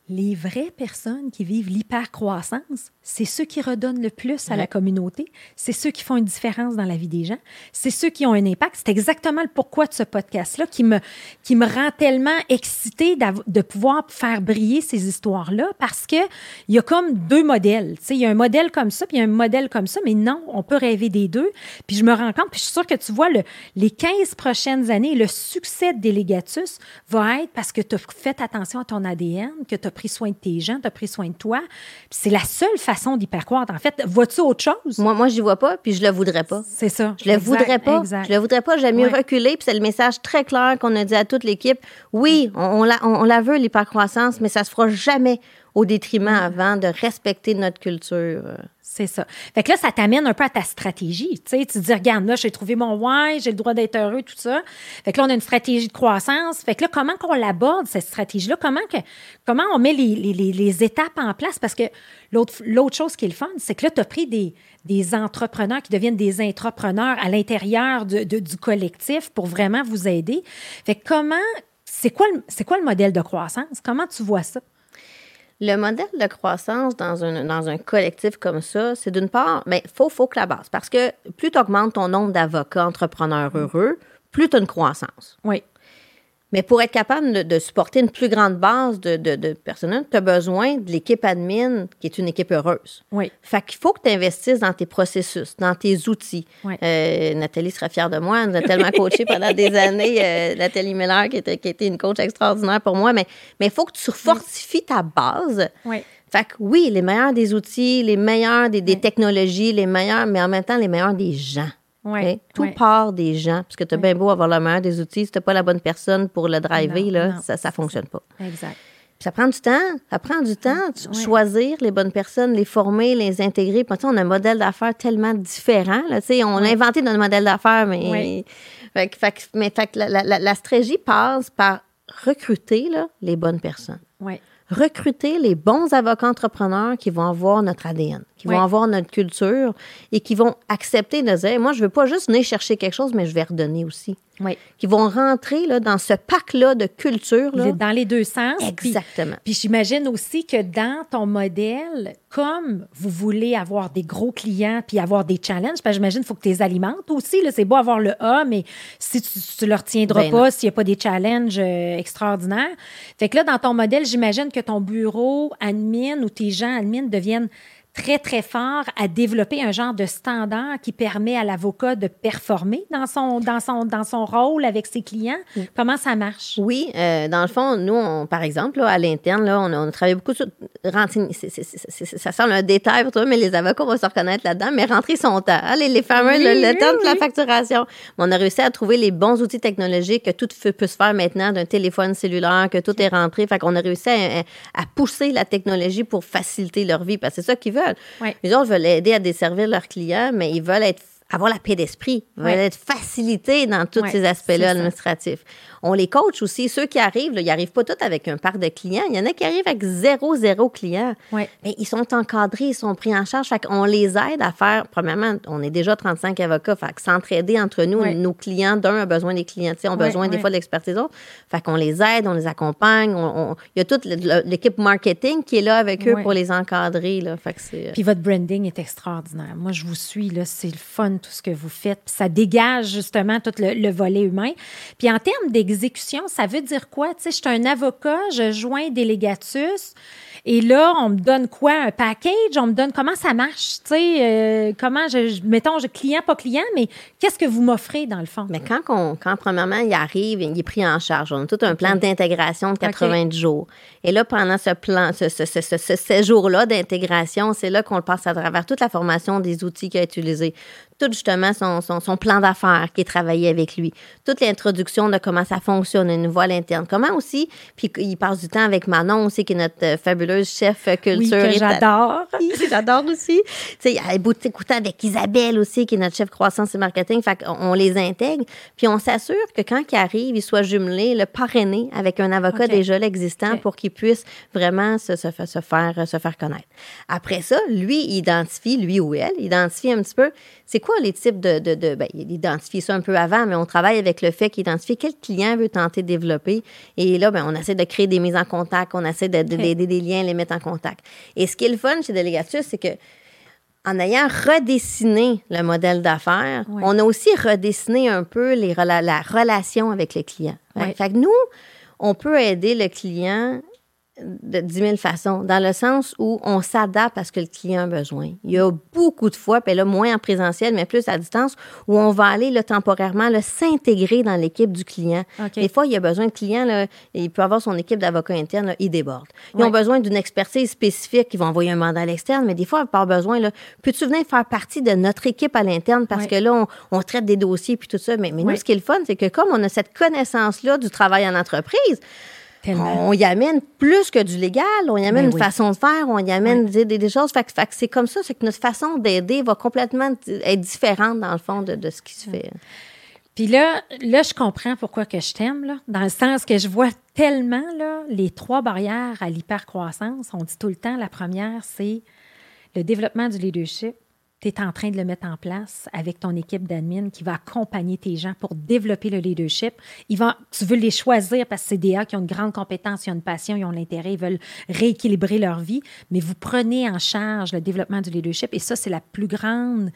les vraies personnes qui vivent l'hypercroissance, c'est ceux qui redonnent le plus à la communauté, c'est ceux qui font une différence dans la vie des gens, c'est ceux qui ont un impact. C'est exactement le pourquoi de ce podcast-là qui me, qui me rend tellement excitée de pouvoir faire briller ces histoires-là parce qu'il y a comme deux modèles. Il y a un modèle comme ça, puis il y a un modèle comme ça, mais non, on peut rêver des deux. Puis je me rends compte, puis je suis sûre que tu vois, le, les 15 prochaines années, le succès de Délégatus va être parce que tu as fait attention à ton ADN, que tu as pris soin de tes gens, tu as pris soin de toi. C'est la seule façon d'hypercroître. En fait, vois-tu autre chose? Moi, moi, j'y vois pas, puis je le voudrais pas. C'est ça. Je le Exact, voudrais pas. Exact. Je le voudrais pas. J'aime mieux Ouais. reculer. Puis c'est le message très clair qu'on a dit à toute l'équipe. Oui, on, on la, on, on la veut, l'hypercroissance, mais ça se fera jamais au détriment Mm. avant de respecter notre culture. C'est ça. Fait que là, ça t'amène un peu à ta stratégie. Tu sais, tu te dis, regarde, là, j'ai trouvé mon why, j'ai le droit d'être heureux, tout ça. Fait que là, on a une stratégie de croissance. Fait que là, comment qu'on l'aborde, cette stratégie-là? Comment, que, comment on met les, les- les- les étapes en place? Parce que l'autre chose qui est le fun, c'est que là, tu as pris des, des entrepreneurs qui deviennent des intrapreneurs à l'intérieur de- de- du collectif pour vraiment vous aider. Fait que comment, c'est quoi, le- quoi le modèle de croissance? Comment tu vois ça? Le modèle de croissance dans un, dans un collectif comme ça, c'est d'une part, mais il faut, faut que la base. Parce que plus tu augmentes ton nombre d'avocats entrepreneurs heureux, plus tu as une croissance. Oui. Mais pour être capable de, de supporter une plus grande base de, de, de personnel, tu as besoin de l'équipe admin qui est une équipe heureuse. Oui. Fait qu'il faut que tu investisses dans tes processus, dans tes outils. Ouais. Euh, Nathalie sera fière de moi. Elle nous a tellement coaché pendant des années. euh, Nathalie Miller, qui était, qui était une coach extraordinaire pour moi. Mais il faut que tu fortifies ta base. Oui. Fait que oui, les meilleurs des outils, les meilleurs des, des technologies, les meilleurs, mais en même temps, les meilleurs des gens. Ouais? Tout ouais. part des gens. Parce que tu as bien beau avoir le meilleur des outils. Si tu pas la bonne personne pour le driver, Non, là, non, ça ne fonctionne pas. Exact. Puis ça prend du temps. Ça prend du temps. Choisir les bonnes personnes, les former, les intégrer. Puis, on a un modèle d'affaires tellement différent. Là, on a inventé notre modèle d'affaires, mais, fait, mais fait la, la- stratégie passe par recruter là, les bonnes personnes. Recruter les bons avocats entrepreneurs qui vont avoir notre ADN, qui vont avoir notre culture et qui vont accepter de dire Moi, je veux pas juste venir chercher quelque chose, mais je vais redonner aussi. Oui. Qui vont rentrer là, dans ce pack-là de culture. Là. Dans les deux sens. Exactement. Puis j'imagine aussi que dans ton modèle, comme vous voulez avoir des gros clients puis avoir des challenges, parce que j'imagine qu'il faut que tu les alimentes aussi. C'est beau avoir le A, mais si tu ne le retiendras Ben pas, s'il n'y a pas des challenges euh, extraordinaires. Fait que là, dans ton modèle, j'imagine que ton bureau admin ou tes gens admin deviennent très, très forts à développer un genre de standard qui permet à l'avocat de performer dans son, dans, son, dans son rôle avec ses clients. Comment ça marche? Oui, euh, dans le fond, nous, on- par exemple, là, à l'interne, là, on, a, on a travaillé beaucoup sur rentrer. ça semble un détail pour toi, mais les avocats vont se reconnaître là-dedans. Mais rentrer son temps, hein, les, fameux, Oui, le, le oui, temps de la facturation. Mais on a réussi à trouver les bons outils technologiques que tout peut se faire maintenant d'un téléphone cellulaire, que tout est rentré. Fait qu'on a réussi à, à pousser la technologie pour faciliter leur vie, parce que c'est ça qu'ils veulent. Ouais. Les autres veulent aider à desservir leurs clients, mais ils veulent être avoir la paix d'esprit, ils veulent Ouais. être facilités dans tous Ouais, ces aspects-là administratifs. On les coach aussi. Ceux qui arrivent, là, ils n'arrivent pas tous avec un parc de clients. Il y en a qui arrivent avec zéro, zéro client. Ouais. Mais ils sont encadrés, ils sont pris en charge. Fait qu'on les aide à faire, premièrement, on est déjà 35 avocats. Fait que s'entraider entre nous, Ouais. nos clients, d'un a besoin des clients, ont Ouais, besoin des fois de l'expertise d'autres. Fait qu'on les aide, on les accompagne. on- on- Il y a toute l'équipe marketing qui est là avec eux pour les encadrer. Là. Fait que c'est... Puis votre branding est extraordinaire. Moi, je vous suis, là, c'est le fun tout ce que vous faites. Puis ça dégage justement tout le, le volet humain. Puis en termes d'exécution, ça veut dire quoi? Tu sais, je suis un avocat, je joins Délégatus. Et là, on me donne quoi? Un package? On me donne comment ça marche? Tu sais, euh, comment, je, mettons, je, client, pas client, mais qu'est-ce que vous m'offrez dans le fond? Mais quand, on, quand premièrement, il arrive, il est pris en charge. On a tout un plan d'intégration de 90 jours. Et là, pendant ce plan, ce, ce, ce, ce séjour-là d'intégration, c'est là qu'on passe à travers toute la formation des outils qu'il a utilisés, tout justement son, son, son plan d'affaires qui est travaillé avec lui, toute l'introduction de comment ça fonctionne, une voie à l'interne, comment aussi, puis il passe du temps avec Manon aussi, qui est notre euh, fabuleuse chef culture. <laughs> Oui, que j'adore. j'adore aussi. Tu sais, écouté avec Isabelle aussi, qui est notre chef croissance et marketing, fait on, les intègre, puis on s'assure que quand il arrive, il soit jumelé, le parrainé avec un avocat déjà existant pour qu'il puisse vraiment se, se, se, faire, se faire connaître. Après ça, lui, il identifie, lui ou elle, identifie un petit peu c'est quoi les types de. de, de ben, il identifie ça un peu avant, mais on travaille avec le fait qu'il identifie quel client veut tenter de développer. Et là, ben, on essaie de créer des mises en contact, on essaie d'aider des liens, les mettre en contact. Et ce qui est le fun chez Delegatus, c'est que en ayant redessiné le modèle d'affaires, on a aussi redessiné un peu les, la, relation avec le client. Fait que nous, on peut aider le client de 10 000 façons, dans le sens où on s'adapte à ce que le client a besoin. Il y a beaucoup de fois, puis là, moins en présentiel, mais plus à distance, où on va aller là, temporairement s'intégrer dans l'équipe du client. Des fois, il y a besoin de clients, là, il peut avoir son équipe d'avocats internes, il déborde. Ils ont besoin d'une expertise spécifique, ils vont envoyer un mandat à l'externe, mais des fois, pas besoin, peux-tu venir faire partie de notre équipe à l'interne? Parce que là, on, traite des dossiers puis tout ça. Mais, mais nous, ce qui est le fun, c'est que comme on a cette connaissance-là du travail en entreprise, on y amène plus que du légal, on y amène ben une façon de faire, on y amène des, choses. Fait, c'est comme ça, c'est que notre façon d'aider va complètement être différente, dans le fond, de, ce qui se fait. Puis là, là, je comprends pourquoi que je t'aime, dans le sens que je vois tellement là, les trois barrières à l'hypercroissance. On dit tout le temps, la première, c'est le développement du leadership, tu es en train de le mettre en place avec ton équipe d'admin qui va accompagner tes gens pour développer le leadership. Ils vont, tu veux les choisir parce que c'est des gars qui ont une grande compétence, ils ont une passion, ils ont l'intérêt, ils veulent rééquilibrer leur vie, mais vous prenez en charge le développement du leadership et ça, c'est la plus grande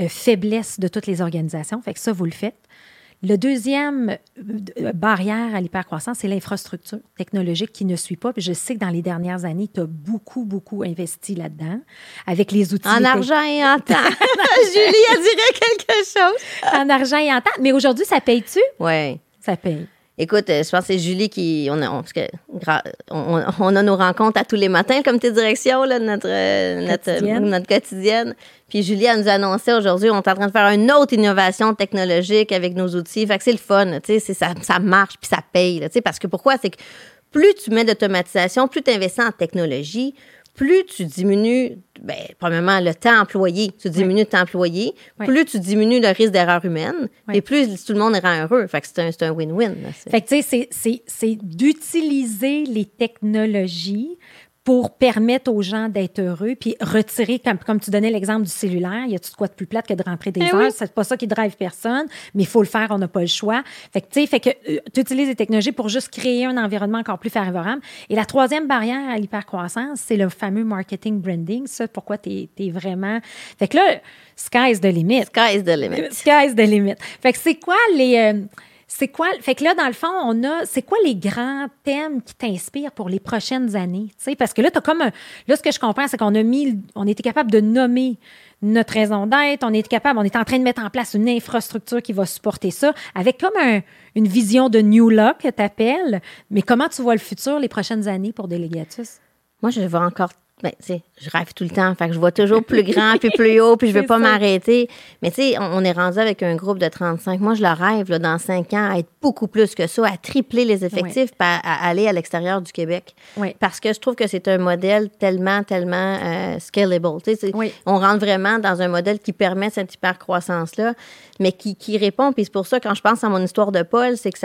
euh, faiblesse de toutes les organisations. Fait que ça, vous le faites. Le deuxième euh, barrière à l'hypercroissance, c'est l'infrastructure technologique qui ne suit pas. Puis je sais que dans les dernières années, tu as beaucoup, beaucoup investi là-dedans avec les outils. En argent et en temps. <laughs> Julie, elle dirait quelque chose. en argent et en temps. Mais aujourd'hui, ça paye-tu? Oui. Ça paye. Écoute, euh, je pense que c'est Julie qui. On a, parce que, on, a nos rencontres à tous les matins, comme tes directions, là, notre, euh, quotidienne. notre, quotidienne. Puis Julie, elle nous a annoncé aujourd'hui, on est en train de faire une autre innovation technologique avec nos outils. Fait que c'est le fun, tu sais, ça, ça marche, puis ça paye, tu sais, parce que pourquoi? C'est que plus tu mets d'automatisation, plus tu investis en technologie, plus tu diminues, bien, premièrement, le temps employé, tu diminues le temps employé, plus tu diminues le risque d'erreur humaine, et plus tout le monde rend heureux. Fait que c'est un win-win. Fait que, tu sais, c'est d'utiliser les technologies pour permettre aux gens d'être heureux, puis retirer, comme, comme tu donnais l'exemple du cellulaire, il y a tout quoi de plus plate que de rentrer des eh heures? C'est pas ça qui drive personne, mais il faut le faire, on n'a pas le choix. Fait que, tu sais, fait que euh, tu utilises les technologies pour juste créer un environnement encore plus favorable. Et la troisième barrière à l'hypercroissance, c'est le fameux marketing branding. Ça, pourquoi tu es, vraiment... Fait que là, sky's the limit. Sky's the limit. Sky's the limit. Fait que c'est quoi les... Euh, c'est quoi? Fait que là, dans le fond, on a. C'est quoi les grands thèmes qui t'inspirent pour les prochaines années? sais, Parce que là, tu as comme. là, ce que je comprends, c'est qu'on a mis. On était capable de nommer notre raison d'être. On est capable. On est en train de mettre en place une infrastructure qui va supporter ça avec comme une vision de New Look que tu. Mais comment tu vois le futur les prochaines années pour Delegatus? Moi, je vois encore ben, je rêve tout le temps. Fait que je vois toujours plus grand, puis plus haut, puis je veux pas m'arrêter. Mais tu sais, on, est rendu avec un groupe de 35. Moi, je le rêve, là, dans cinq ans, à être beaucoup plus que ça, à tripler les effectifs, à, aller à l'extérieur du Québec. Parce que je trouve que c'est un modèle tellement, tellement euh, scalable. On rentre vraiment dans un modèle qui permet cette hyper-croissance-là, mais qui, qui répond. Puis c'est pour ça, quand je pense à mon histoire de Paul, c'est que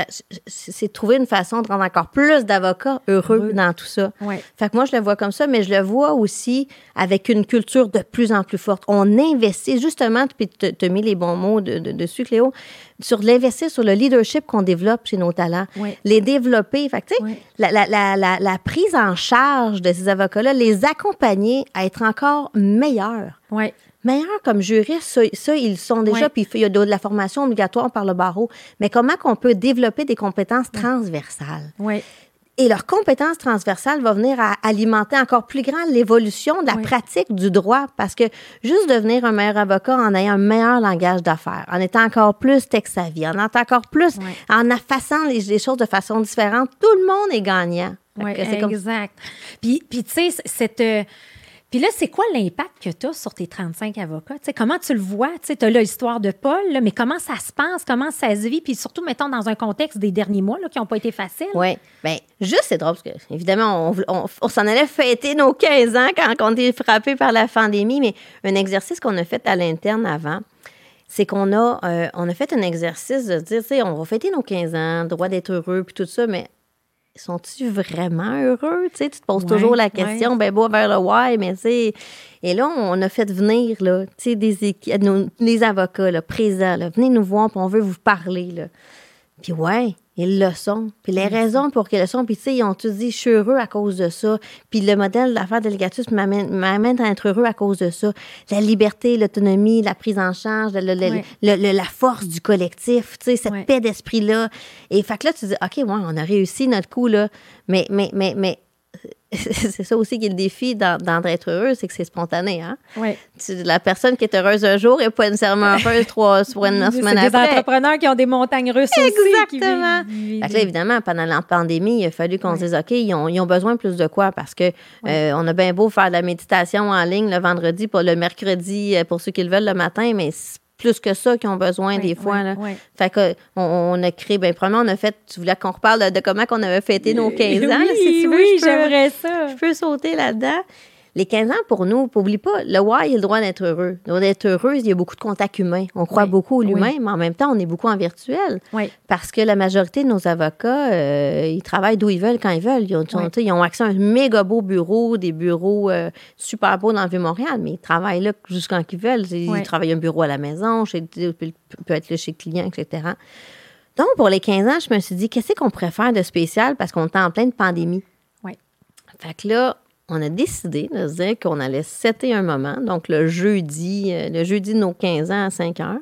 c'est trouver une façon de rendre encore plus d'avocats heureux dans tout ça. Fait que moi, je le vois comme ça, mais je le vois aussi avec une culture de plus en plus forte. On investit justement, puis tu as mis les bons mots de, dessus, Cléo, sur l'investir sur le leadership qu'on développe chez nos talents. Les développer. Fait que, la, la, la, la, prise en charge de ces avocats-là, les accompagner à être encore meilleurs. Oui meilleurs comme juristes, ça, ça, ils sont déjà, puis il y a de la formation obligatoire par le barreau. Mais comment qu'on peut développer des compétences transversales? Oui. Et leur compétence transversale va venir à alimenter encore plus grand l'évolution de la Oui. pratique du droit. Parce que juste devenir un meilleur avocat en ayant un meilleur langage d'affaires, en étant encore plus tech-savvy, en étant encore plus, Oui. en affaçant les, les choses de façon différente, tout le monde est gagnant. Oui, c'est comme- exact. Puis, puis tu sais, cette. Puis là, c'est quoi l'impact que tu as sur tes 35 avocats? Comment tu le vois? Tu as l'histoire de Paul, mais comment ça se passe? Comment ça se vit? Puis surtout, mettons, dans un contexte des derniers mois qui n'ont pas été faciles. Oui. Bien, juste, c'est drôle parce que, évidemment, on, on- on s'en allait fêter nos 15 ans quand on était frappé par la pandémie, mais un exercice qu'on a fait à l'interne avant, c'est qu'on a, euh, a fait un exercice de dire, tu sais, on va fêter nos 15 ans, droit d'être heureux, puis tout ça, mais sont-ils vraiment heureux? Tu sais, tu te poses Ouais, toujours la question, ben beau vers le why, mais tu sais. Et là, on a fait venir, là, tu sais, des, nos- des avocats, là, présents, là, venez nous voir, puis on veut vous parler, là. Puis ouais, ils le sont. Puis les raisons pour qu'ils le sont, puis tu sais, ils ont tous dit, je suis heureux à cause de ça? Puis le modèle d'affaires délégatus m'amène m'amène à être heureux à cause de ça. La liberté, l'autonomie, la prise en charge, le- le- la force du collectif, tu sais, cette paix d'esprit-là. Et fait que là, tu dis, OK, ouais, on a réussi notre coup, là. Mais, mais, mais, mais <laughs> c'est ça aussi qui est le défi dans, dans d'être heureux, c'est que c'est spontané, hein? Oui. Tu- la personne qui est heureuse un jour n'est pas nécessairement <laughs> heureuse trois pour une C'est semaine des après. entrepreneurs qui ont des montagnes russes aussi. qui Exactement. vivent- que là, évidemment, pendant la pandémie, il a fallu qu'on se dise, OK, ils ont, ils ont besoin plus de quoi? Parce que euh, on a bien beau faire de la méditation en ligne le vendredi, pas le mercredi, euh, pour ceux qui le veulent le matin, mais c'est plus que ça qu'ils ont besoin Oui, des fois. oui, là. oui. Fait que on, on a créé, ben premièrement, on a fait, tu voulais qu'on reparle de, de comment qu'on avait fêté nos <laughs> 15 ans. là, si tu veux, oui, j'aimerais ça. je peux sauter là-dedans. Les 15 ans, pour nous, oublie pas, le why, il a le droit d'être heureux. Le droit d'être heureux, il y a beaucoup de contacts humains. On croit Oui, beaucoup au oui. l'humain, mais en même temps, on est beaucoup en virtuel. Oui. Parce que la majorité de nos avocats, euh, ils travaillent d'où ils veulent, quand ils veulent. Ils ont, Oui. ils ont accès à un méga beau bureau, des bureaux euh, super beaux dans le Vieux-Montréal, mais ils travaillent là jusqu'à quand ils veulent. Ils Oui. travaillent un bureau à la maison, chez, peut être là chez le client, etc. Donc, pour les 15 ans, je me suis dit, qu'est-ce qu'on pourrait faire de spécial? Parce qu'on était en pleine pandémie? Oui. Fait que là, on a décidé de se dire qu'on allait setter un moment, donc le jeudi, euh, le jeudi de nos 15 ans à 5 heures.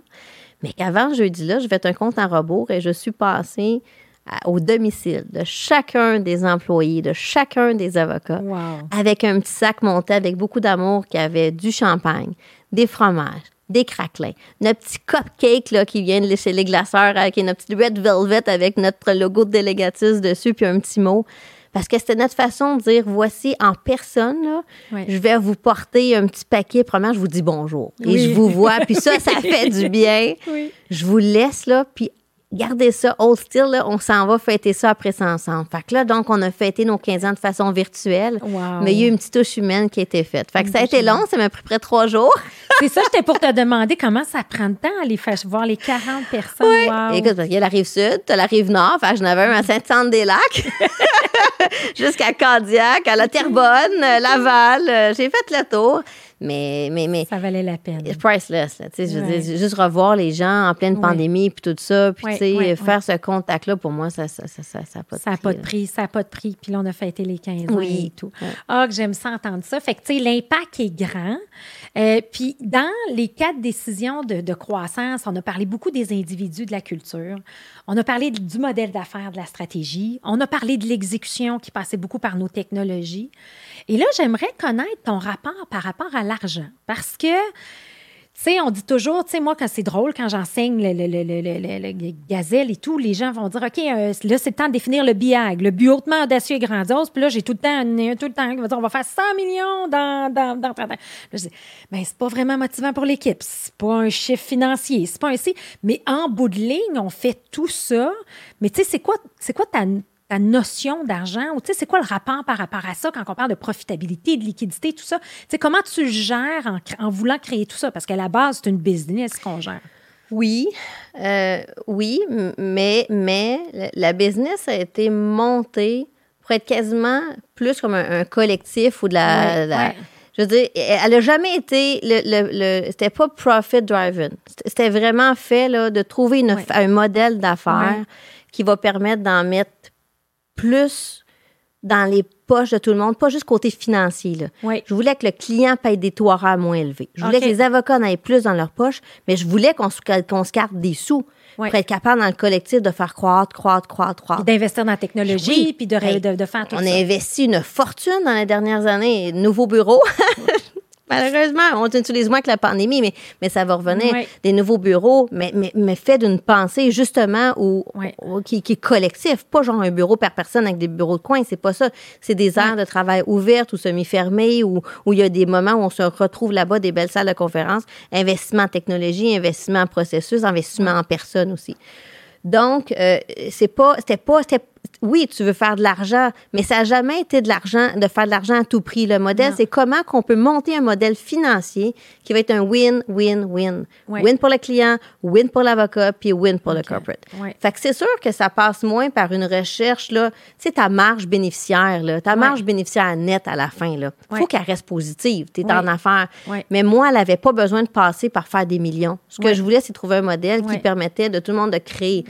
Mais qu'avant jeudi-là, je vais être un compte en rebours et je suis passée à- au domicile de chacun des employés, de chacun des avocats, Wow. avec un petit sac monté avec beaucoup d'amour qui avait du champagne, des fromages, des craquelins, notre petit cupcake là, qui vient de chez les glaceurs, avec notre petite red velvet avec notre logo de délégatus dessus, puis un petit mot. Parce que c'était notre façon de dire, voici en personne, là, je vais vous porter un petit paquet. Premièrement, je vous dis bonjour. Et je vous vois, puis ça, ça <laughs> fait du bien. Oui. Je vous laisse, là, puis gardez ça, old still, là, on s'en va fêter ça après ça ensemble. Fait que là, donc, on a fêté nos 15 ans de façon virtuelle. Wow. Mais il y a eu une petite touche humaine qui a été faite. Fait que ça a été long, ça m'a pris près de trois jours. <laughs> C'est ça, j'étais pour te demander comment ça prend de temps à aller faire voir les 40 personnes. Wow. Écoute, parce qu'il y a la rive sud, t'as la rive nord, fait que j'en avais un à Sainte-Anne-des-Lacs, <laughs> jusqu'à Candiac, à la Terrebonne, euh, Laval. euh, J'ai fait le tour. Mais, mais, mais ça valait la peine. It's priceless. Là, tu sais, je veux Ouais. dire, juste revoir les gens en pleine pandémie, puis tout ça, puis tu sais, faire ce contact-là, pour moi, ça n'a ça, ça, ça, a pas de Ça n'a prix, pas de prix, ça n'a pas de prix. Puis là, on a fêté les 15 ans Oui. et tout. Ah, que j'aime ça entendre ça. Fait que, tu sais, l'impact est grand. Euh, puis dans les quatre décisions de, de croissance, on a parlé beaucoup des individus, de la culture. On a parlé du modèle d'affaires, de la stratégie. On a parlé de l'exécution qui passait beaucoup par nos technologies. Et là, j'aimerais connaître ton rapport par rapport à l'argent. Parce que sais, on dit toujours, tu sais, moi, quand c'est drôle, quand j'enseigne le, le, le, le, le- le- le gazelle et tout, les gens vont dire, OK, euh, là, c'est le temps de définir le BIAG, le but hautement audacieux et grandiose. Puis là, j'ai tout le temps, un- tout le temps, qui va dire, on va faire 100 millions dans, dans, dans 30 ans. Là, je dis, ben, c'est pas vraiment motivant pour l'équipe. C'est pas un chiffre financier. C'est pas un si. Mais en bout de ligne, on fait tout ça. Mais tu sais, c'est quoi, c'est quoi ta, ta notion d'argent ou tu sais, c'est quoi le rapport par rapport à ça quand on parle de profitabilité, de liquidité, tout ça? Tu sais, comment tu gères en, voulant créer tout ça? Parce qu'à la base, c'est une business qu'on gère. Oui, euh, oui, mais, mais la- business a été montée pour être quasiment plus comme un, un collectif ou de la. Ouais, la- ouais. Je veux dire, elle n'a jamais été. Le, le, le- c'était pas profit-driven. C'était- C'était vraiment fait là, de trouver une- Ouais. un modèle d'affaires qui va permettre d'en mettre plus dans les poches de tout le monde, pas juste côté financier. Là. Oui. Je voulais que le client paye des taux horaires moins élevés. Je voulais que les avocats en aient plus dans leur poche, mais je voulais qu'on se, qu'on se carte des sous Oui. pour être capable dans le collectif de faire croître, croître, croître, croître. D'investir dans la technologie, Oui. puis de, Hey, de, de faire tout On ça. a investi une fortune dans les dernières années. Nouveaux bureaux. <laughs> Malheureusement, on utilise moins que la pandémie, mais, mais ça va revenir. Oui. Des nouveaux bureaux, mais, mais, mais fait d'une pensée justement où, Oui. où- qui, qui est collectif. Pas genre un bureau par personne avec des bureaux de coin, c'est pas ça. C'est des aires de travail ouvertes ou semi-fermées où, où il y a des moments où on se retrouve là-bas, des belles salles de conférence. Investissement en technologie, investissement en processus, investissement en personne aussi. Donc, euh, c'est pas, c'était pas, c'était- oui, tu veux faire de l'argent, mais ça n'a jamais été de l'argent, de faire de l'argent à tout prix. Le modèle, c'est comment qu'on peut monter un modèle financier qui va être un win-win-win. Ouais. Win pour le client, win pour l'avocat, puis win pour le corporate. Fait que c'est sûr que ça passe moins par une recherche, là, tu sais, ta marge bénéficiaire, là, ta marge bénéficiaire nette à la fin, là. Faut qu'elle reste positive. Tu es en affaires. Mais moi, elle n'avait pas besoin de passer par faire des millions. Ce que je voulais, c'est trouver un modèle qui permettait de tout le monde de créer.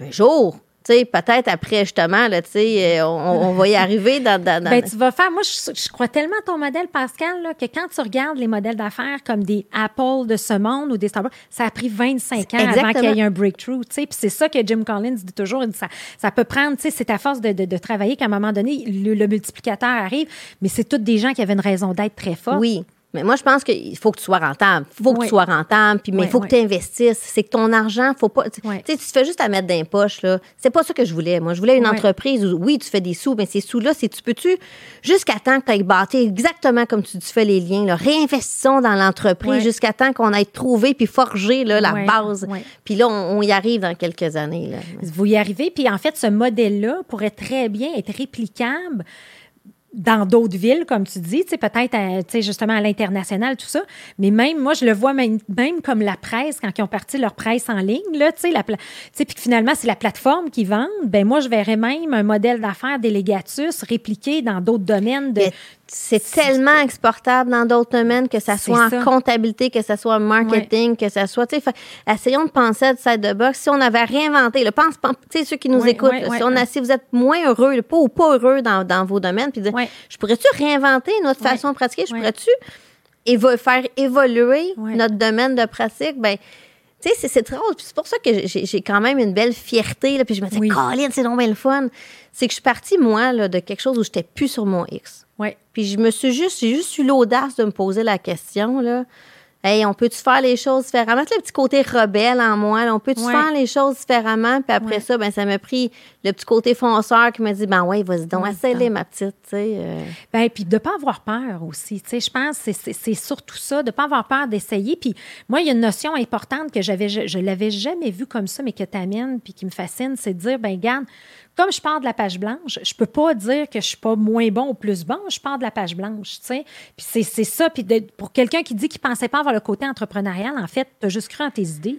Un jour, peut-être après, justement, là, euh, on, on va y arriver dans... dans, dans- Ben, tu vas faire. Moi, je, je crois tellement à ton modèle, Pascal, là, que quand tu regardes les modèles d'affaires comme des Apple de ce monde ou des Starbucks, ça a pris 25 ans avant qu'il y ait un breakthrough. Puis c'est ça que Jim Collins dit toujours. Il dit ça, ça peut prendre, c'est à force de, de, de travailler qu'à un moment donné, le, le multiplicateur arrive, mais c'est toutes des gens qui avaient une raison d'être très forte. Oui. Mais moi, je pense qu'il faut que tu sois rentable. Il faut que Oui. tu sois rentable, puis, mais il Oui, faut oui. que tu investisses. C'est que ton argent, faut pas. Tu sais, tu fais juste à mettre dans les poches, là. C'est pas ça que je voulais. Moi, je voulais une entreprise où, oui, tu fais des sous, mais ces sous-là, c'est tu peux-tu, jusqu'à temps que tu aies bâti exactement comme tu, tu fais les liens, là, réinvestissons dans l'entreprise jusqu'à temps qu'on ait trouvé puis forgé là, la base. Puis là, on, on y arrive dans quelques années. Là. Vous y arrivez. Puis en fait, ce modèle-là pourrait très bien être réplicable dans d'autres villes, comme tu dis, peut-être justement à l'international, tout ça. Mais même, moi, je le vois même, comme la presse, quand ils ont parti leur presse en ligne, là, tu sais, puis finalement, c'est la plateforme qui vend. Ben moi, je verrais même un modèle d'affaires délégatus répliqué dans d'autres domaines de... C'est tellement exportable dans d'autres domaines, que ça soit en comptabilité, que ça soit en marketing, que ça soit. tu sais, fait- Essayons de penser à side de box. Si on avait réinventé, là, pense, sais, ceux qui nous Ouais, écoutent, ouais, là, si, on a, si vous êtes moins heureux, là, pas ou pas heureux dans, dans vos domaines, puis dire, je pourrais-tu réinventer notre façon de pratiquer? Je pourrais-tu évo- faire évoluer notre domaine de pratique? Ben, tu sais, c'est- drôle. Puis c'est pour ça que j'ai j'ai quand même une belle fierté. Là, puis je me dis, Oui. Colin, c'est donc bien le fun. C'est que je suis partie, moi, là, de quelque chose où j'étais plus sur mon X. Ouais. Puis je me suis juste, j'ai juste eu l'audace de me poser la question, là. Hey, on peut-tu faire les choses différemment? C'est le petit côté rebelle en moi. là. On peut-tu Ouais. faire les choses différemment? Puis après Ouais. ça, ben ça m'a pris le petit côté fonceur qui m'a dit, ben ouais, vas-y donc, Ouais, ma petite, euh. Ben, puis de ne pas avoir peur aussi. Je pense que c'est- c'est c'est surtout ça, de ne pas avoir peur d'essayer. Puis moi, il y a une notion importante que j'avais, je, je l'avais jamais vue comme ça, mais que tu amènes puis qui me fascine, c'est de dire, ben regarde, comme je pars de la page blanche, je peux pas dire que je suis pas moins bon ou plus bon, je pars de la page blanche, tu sais. Puis c'est c'est ça. Puis de- pour quelqu'un qui dit qu'il pensait pas avoir le côté entrepreneurial, en fait, tu as juste cru en tes idées.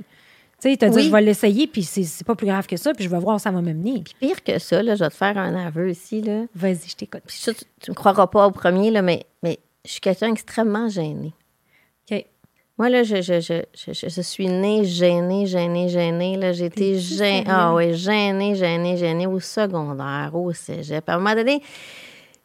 Tu sais, tu as dit, je vais l'essayer, puis c'est pas plus grave que ça, puis je vais voir où ça va me mener. Pire que ça, là, je vais te faire un aveu ici. Vas-y, je t'écoute. Puis ça, tu, tu me croiras pas au premier, là, mais, mais je suis quelqu'un d'extrêmement gêné. OK. Moi, là, je, je, je, je, suis née gênée, gênée, gênée. Là, j'ai été gênée. Ah oui, gênée, gênée, gênée au secondaire, au cégep. À un moment donné,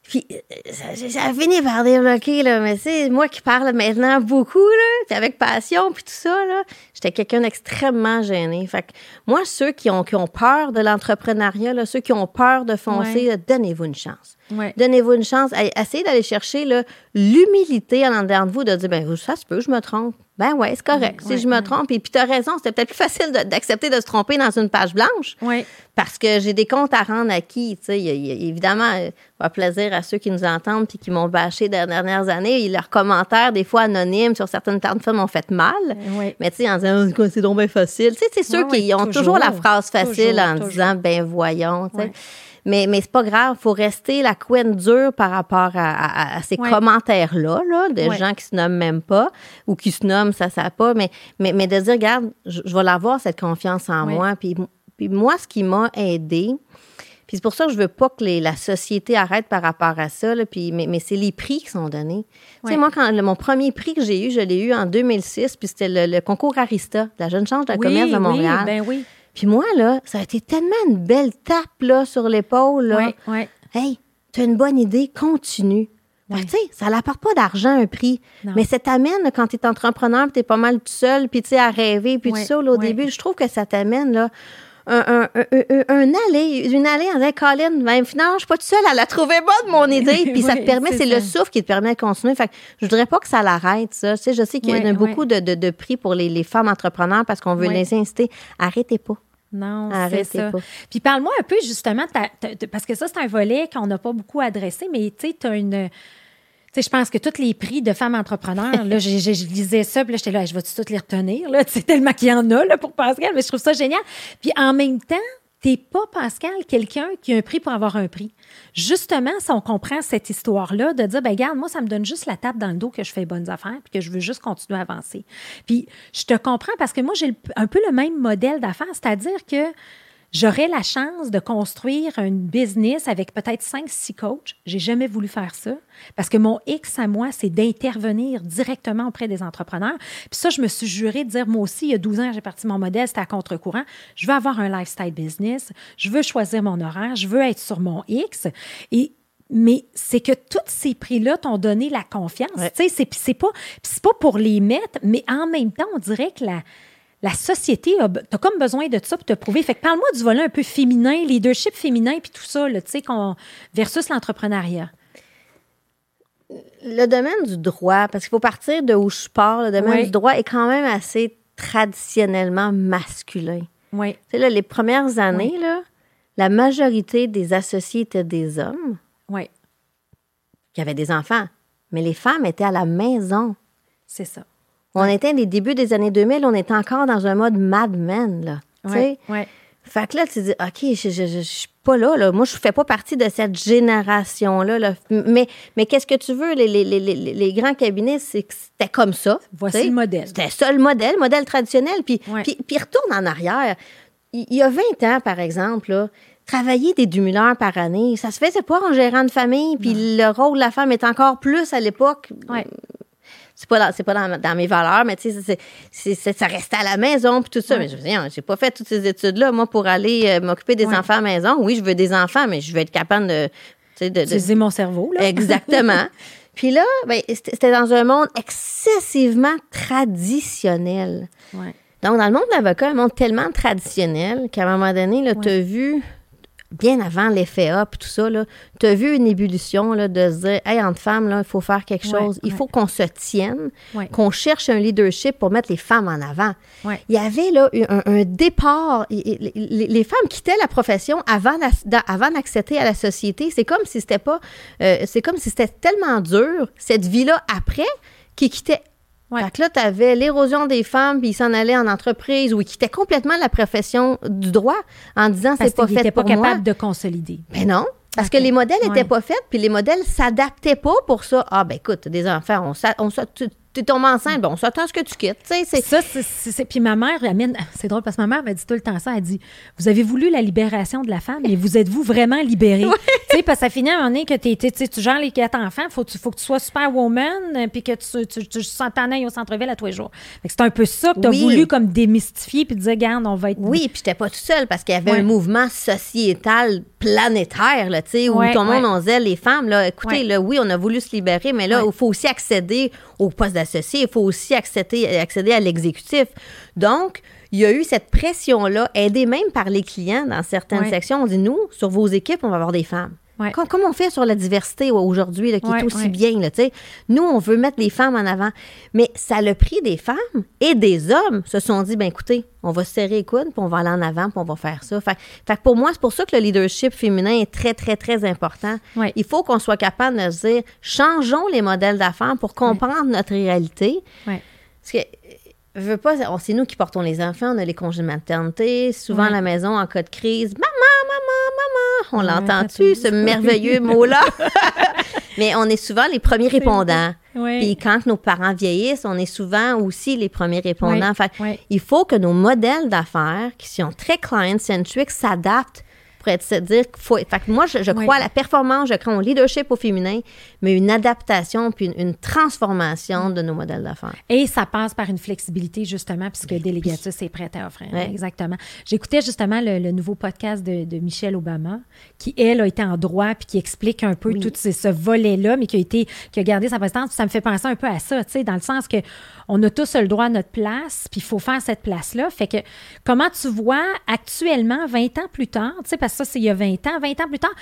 puis euh, ça, ça a fini par débloquer, là. Mais c'est moi qui parle maintenant beaucoup, là, puis avec passion, puis tout ça, là. J'étais quelqu'un d'extrêmement gêné. Fait que moi, ceux qui ont, qui ont peur de l'entrepreneuriat, ceux qui ont peur de foncer, Ouais. donnez-vous une chance. Ouais. Donnez-vous une chance. Essayez d'aller chercher l'humilité en dedans de vous, de dire, ben ça se peut, je me trompe. Ben ouais, c'est correct. Si je me ouais. trompe, et puis tu as raison, c'était peut-être plus facile d'accepter de, se tromper dans une page blanche Oui. parce que j'ai des comptes à rendre à qui. Tu sais, il évidemment, euh, va plaisir à ceux qui nous entendent puis qui m'ont bâché les dernières années. Et leurs commentaires, des fois anonymes sur certaines plateformes, m'ont fait mal. Oui. Mais tu sais, en disant, Oh, c'est donc bien facile. Tu sais, c'est ceux qui ont toujours, toujours. la phrase facile Toujours, en toujours. disant, ben voyons. tu sais. Mais, mais c'est pas grave, faut rester la couenne dure par rapport à, à- à ces Ouais. commentaires-là, là, de Ouais. gens qui se nomment même pas ou qui se nomment, ça, ça pas. Mais, mais, mais de dire, regarde, je, je vais l'avoir, cette confiance en Ouais. moi. Puis, puis moi, ce qui m'a aidé, puis c'est pour ça que je veux pas que les- la société arrête par rapport à ça, là, puis, mais, mais c'est les prix qui sont donnés. Tu sais, moi, quand le- mon premier prix que j'ai eu, je l'ai eu en 2006, puis c'était le, le concours Arista, de la Jeune Change de la Oui, commerce de Montréal. Oui, ben oui. Puis moi, là, ça a été tellement une belle tape là, sur l'épaule. là. Oui, oui. Hey, tu as une bonne idée, continue. Ouais. Ça n'apporte pas d'argent, un prix. Non. Mais ça t'amène, quand tu es entrepreneur, tu es pas mal tout seul, puis tu sais, à rêver, puis Ouais, tout ça, là, au ouais. début, je trouve que ça t'amène, là, un, un, un, un- un allée, une allée en disant, Colin, ben, finalement, je suis pas toute seule, elle a trouvé bonne, mon <laughs> idée. Puis ça te permet, c'est le souffle qui te permet de continuer. Fait que je voudrais pas que ça l'arrête, ça. Tu sais, je sais qu'il y a beaucoup de, de, de prix pour les, les femmes entrepreneurs parce qu'on veut les inciter. Arrêtez pas. Non, c'est Arrêtez ça. pas. Puis parle-moi un peu justement, parce que ça, c'est un volet qu'on n'a pas beaucoup adressé, mais tu sais, tu as une. Je pense que tous les prix de femmes entrepreneurs, là, je lisais ça, puis là, j'étais là, je vais-tu toutes les retenir, là? <laughs> Sais, tellement qu'il y en a, là, pour Pascal, mais je trouve ça génial. Puis en même temps, t'es pas, Pascal, quelqu'un qui a un prix pour avoir un prix. Justement, si on comprend cette histoire-là, de dire, ben regarde, moi, ça me donne juste la tape dans le dos que je fais bonnes affaires, puis que je veux juste continuer à avancer. Puis je te comprends parce que moi, j'ai un peu le même modèle d'affaires, c'est-à-dire que J'aurais la chance de construire un business avec peut-être 5-6 coachs. J'ai jamais voulu faire ça parce que mon X à moi, c'est d'intervenir directement auprès des entrepreneurs. Puis ça, je me suis juré de dire, moi aussi, il y a 12 ans, j'ai parti mon modèle, c'était à contre-courant. Je veux avoir un lifestyle business. Je veux choisir mon horaire. Je veux être sur mon X. Et mais c'est que tous ces prix-là t'ont donné la confiance. Ouais. Tu sais, c'est, pas, pas pour les mettre, mais en même temps, on dirait que la, la société, a, t'as comme besoin de ça pour te prouver. Fait que parle-moi du volet un peu féminin, leadership féminin, puis tout ça, là, tu versus l'entrepreneuriat. Le domaine du droit, parce qu'il faut partir de où je pars, le domaine Oui. du droit est quand même assez traditionnellement masculin. Oui, Tu sais, là, les premières années, là, la majorité des associés étaient des hommes oui, qui avaient des enfants, mais les femmes étaient à la maison. c'est ça. On était des débuts des années 2000, on était encore dans un mode Mad Men, là. Oui, oui. Fait que là, tu dis, OK, je, je, je, je suis pas là, là. Moi, je fais pas partie de cette génération-là. là. Mais, mais qu'est-ce que tu veux? Les, les, les, les, les grands cabinets, c'est que c'était comme ça. Voici le modèle. C'était ça le modèle, modèle traditionnel. Puis, Ouais. puis, puis retourne en arrière. Il, il y a 20 ans, par exemple, là, travailler des demi-heures par année, ça se faisait pas en gérant de famille. Puis le rôle de la femme est encore plus à l'époque Ouais. C'est pas dans, c'est pas dans, dans mes valeurs, mais tu sais, ça restait à la maison puis tout ça. Ouais. Mais je veux dire, j'ai pas fait toutes ces études-là, moi, pour aller euh, m'occuper des Ouais. enfants à la maison. Oui, je veux des enfants, mais je veux être capable de. sais, de- mon cerveau, là. Exactement. <laughs> Puis là, ben, c'était c'était dans un monde excessivement traditionnel. Ouais. Donc, dans le monde de l'avocat, un monde tellement traditionnel qu'à un moment donné, tu as vu, bien avant l'effet up, tout ça, tu as vu une ébullition là, de se dire, hey, entre femmes, il faut faire quelque Ouais, chose. Il ouais. faut qu'on se tienne, Ouais. qu'on cherche un leadership pour mettre les femmes en avant. Il y avait là un, un départ. Les, les femmes quittaient la profession avant, la- avant d'accéder à la société. C'est comme si c'était pas. euh, c'est comme si c'était tellement dur, cette vie-là après, qu'ils quittaient. Ouais. Fait que là, tu avais l'érosion des femmes, puis ils s'en allaient en entreprise, ou ils quittaient complètement la profession du droit en disant c'est pas fait pas pour moi. capable de consolider. Mais non. Parce que les modèles Ouais. n'étaient pas faits, puis les modèles s'adaptaient pas pour ça. Ah, ben écoute, des enfants, on, on, tu es tombé enceinte, bon, on s'attend à ce que tu quittes. C'est. Ça, c'est- Puis ma mère, amène. C'est drôle parce que ma mère m'a dit tout le temps ça. Elle dit Vous avez voulu la libération de la femme, mais vous êtes-vous vraiment libérée? <laughs> Sais, parce que ça finit à un moment donné que t'es- tu gères les quatre enfants, faut, tu- faut que tu sois superwoman, euh, puis que tu, tu, tu, t'en ailles au centre-ville à tous les jours. Fait que c'est un peu ça que tu as Oui. voulu comme démystifier, puis dire Regarde, on va être. Oui, puis j'étais pas tout seul parce qu'il y avait un mouvement sociétal planétaire, là, tu sais, où Ouais, tout le monde ouais. on disait les femmes, là, écoutez, Ouais. là, oui, on a voulu se libérer, mais là, il Ouais. faut aussi accéder au poste d'associé, il faut aussi accéder, accéder à l'exécutif. Donc, il y a eu cette pression-là, aidée même par les clients dans certaines Ouais. sections. On dit, nous, sur vos équipes, on va avoir des femmes. Ouais. Com- Comme on fait sur la diversité aujourd'hui, qui Ouais, est aussi ouais. bien, là. Nous, on veut mettre les femmes en avant. Mais ça le prix des femmes et des hommes se sont dit, ben écoutez, on va se serrer les coudes, puis on va aller en avant, puis on va faire ça. Fait, fait que pour moi, c'est pour ça que le leadership féminin est très, très, très important. Il faut qu'on soit capable de se dire, changeons les modèles d'affaires pour comprendre notre réalité. Parce que, veux pas, c'est nous qui portons les enfants, on a les congés de maternité, souvent à la maison en cas de crise. Maman, maman, on l'entend-tu, ce oui. merveilleux <laughs> mot-là? <laughs> Mais on est souvent les premiers répondants. Ouais. Puis quand nos parents vieillissent, on est souvent aussi les premiers répondants. Fait. Il faut que nos modèles d'affaires, qui sont très client-centric, s'adaptent te dire qu'il faut. Fait que moi, je, je Oui. crois à la performance, je crois au leadership au féminin, mais une adaptation puis une, une transformation de nos modèles d'affaires. Et ça passe par une flexibilité, justement, puisque Délégatus est prête à offrir. Exactement. J'écoutais justement le, le nouveau podcast de, de Michelle Obama, qui, elle, a été en droit, puis qui explique un peu tout ce, ce volet-là, mais qui a été, qui a gardé sa présidence. Ça me fait penser un peu à ça, tu sais, dans le sens que on a tous le droit à notre place, puis il faut faire cette place-là. Fait que, comment tu vois actuellement, 20 ans plus tard, tu sais, parce que ça, c'est il y a 20 ans, 20 ans plus tard,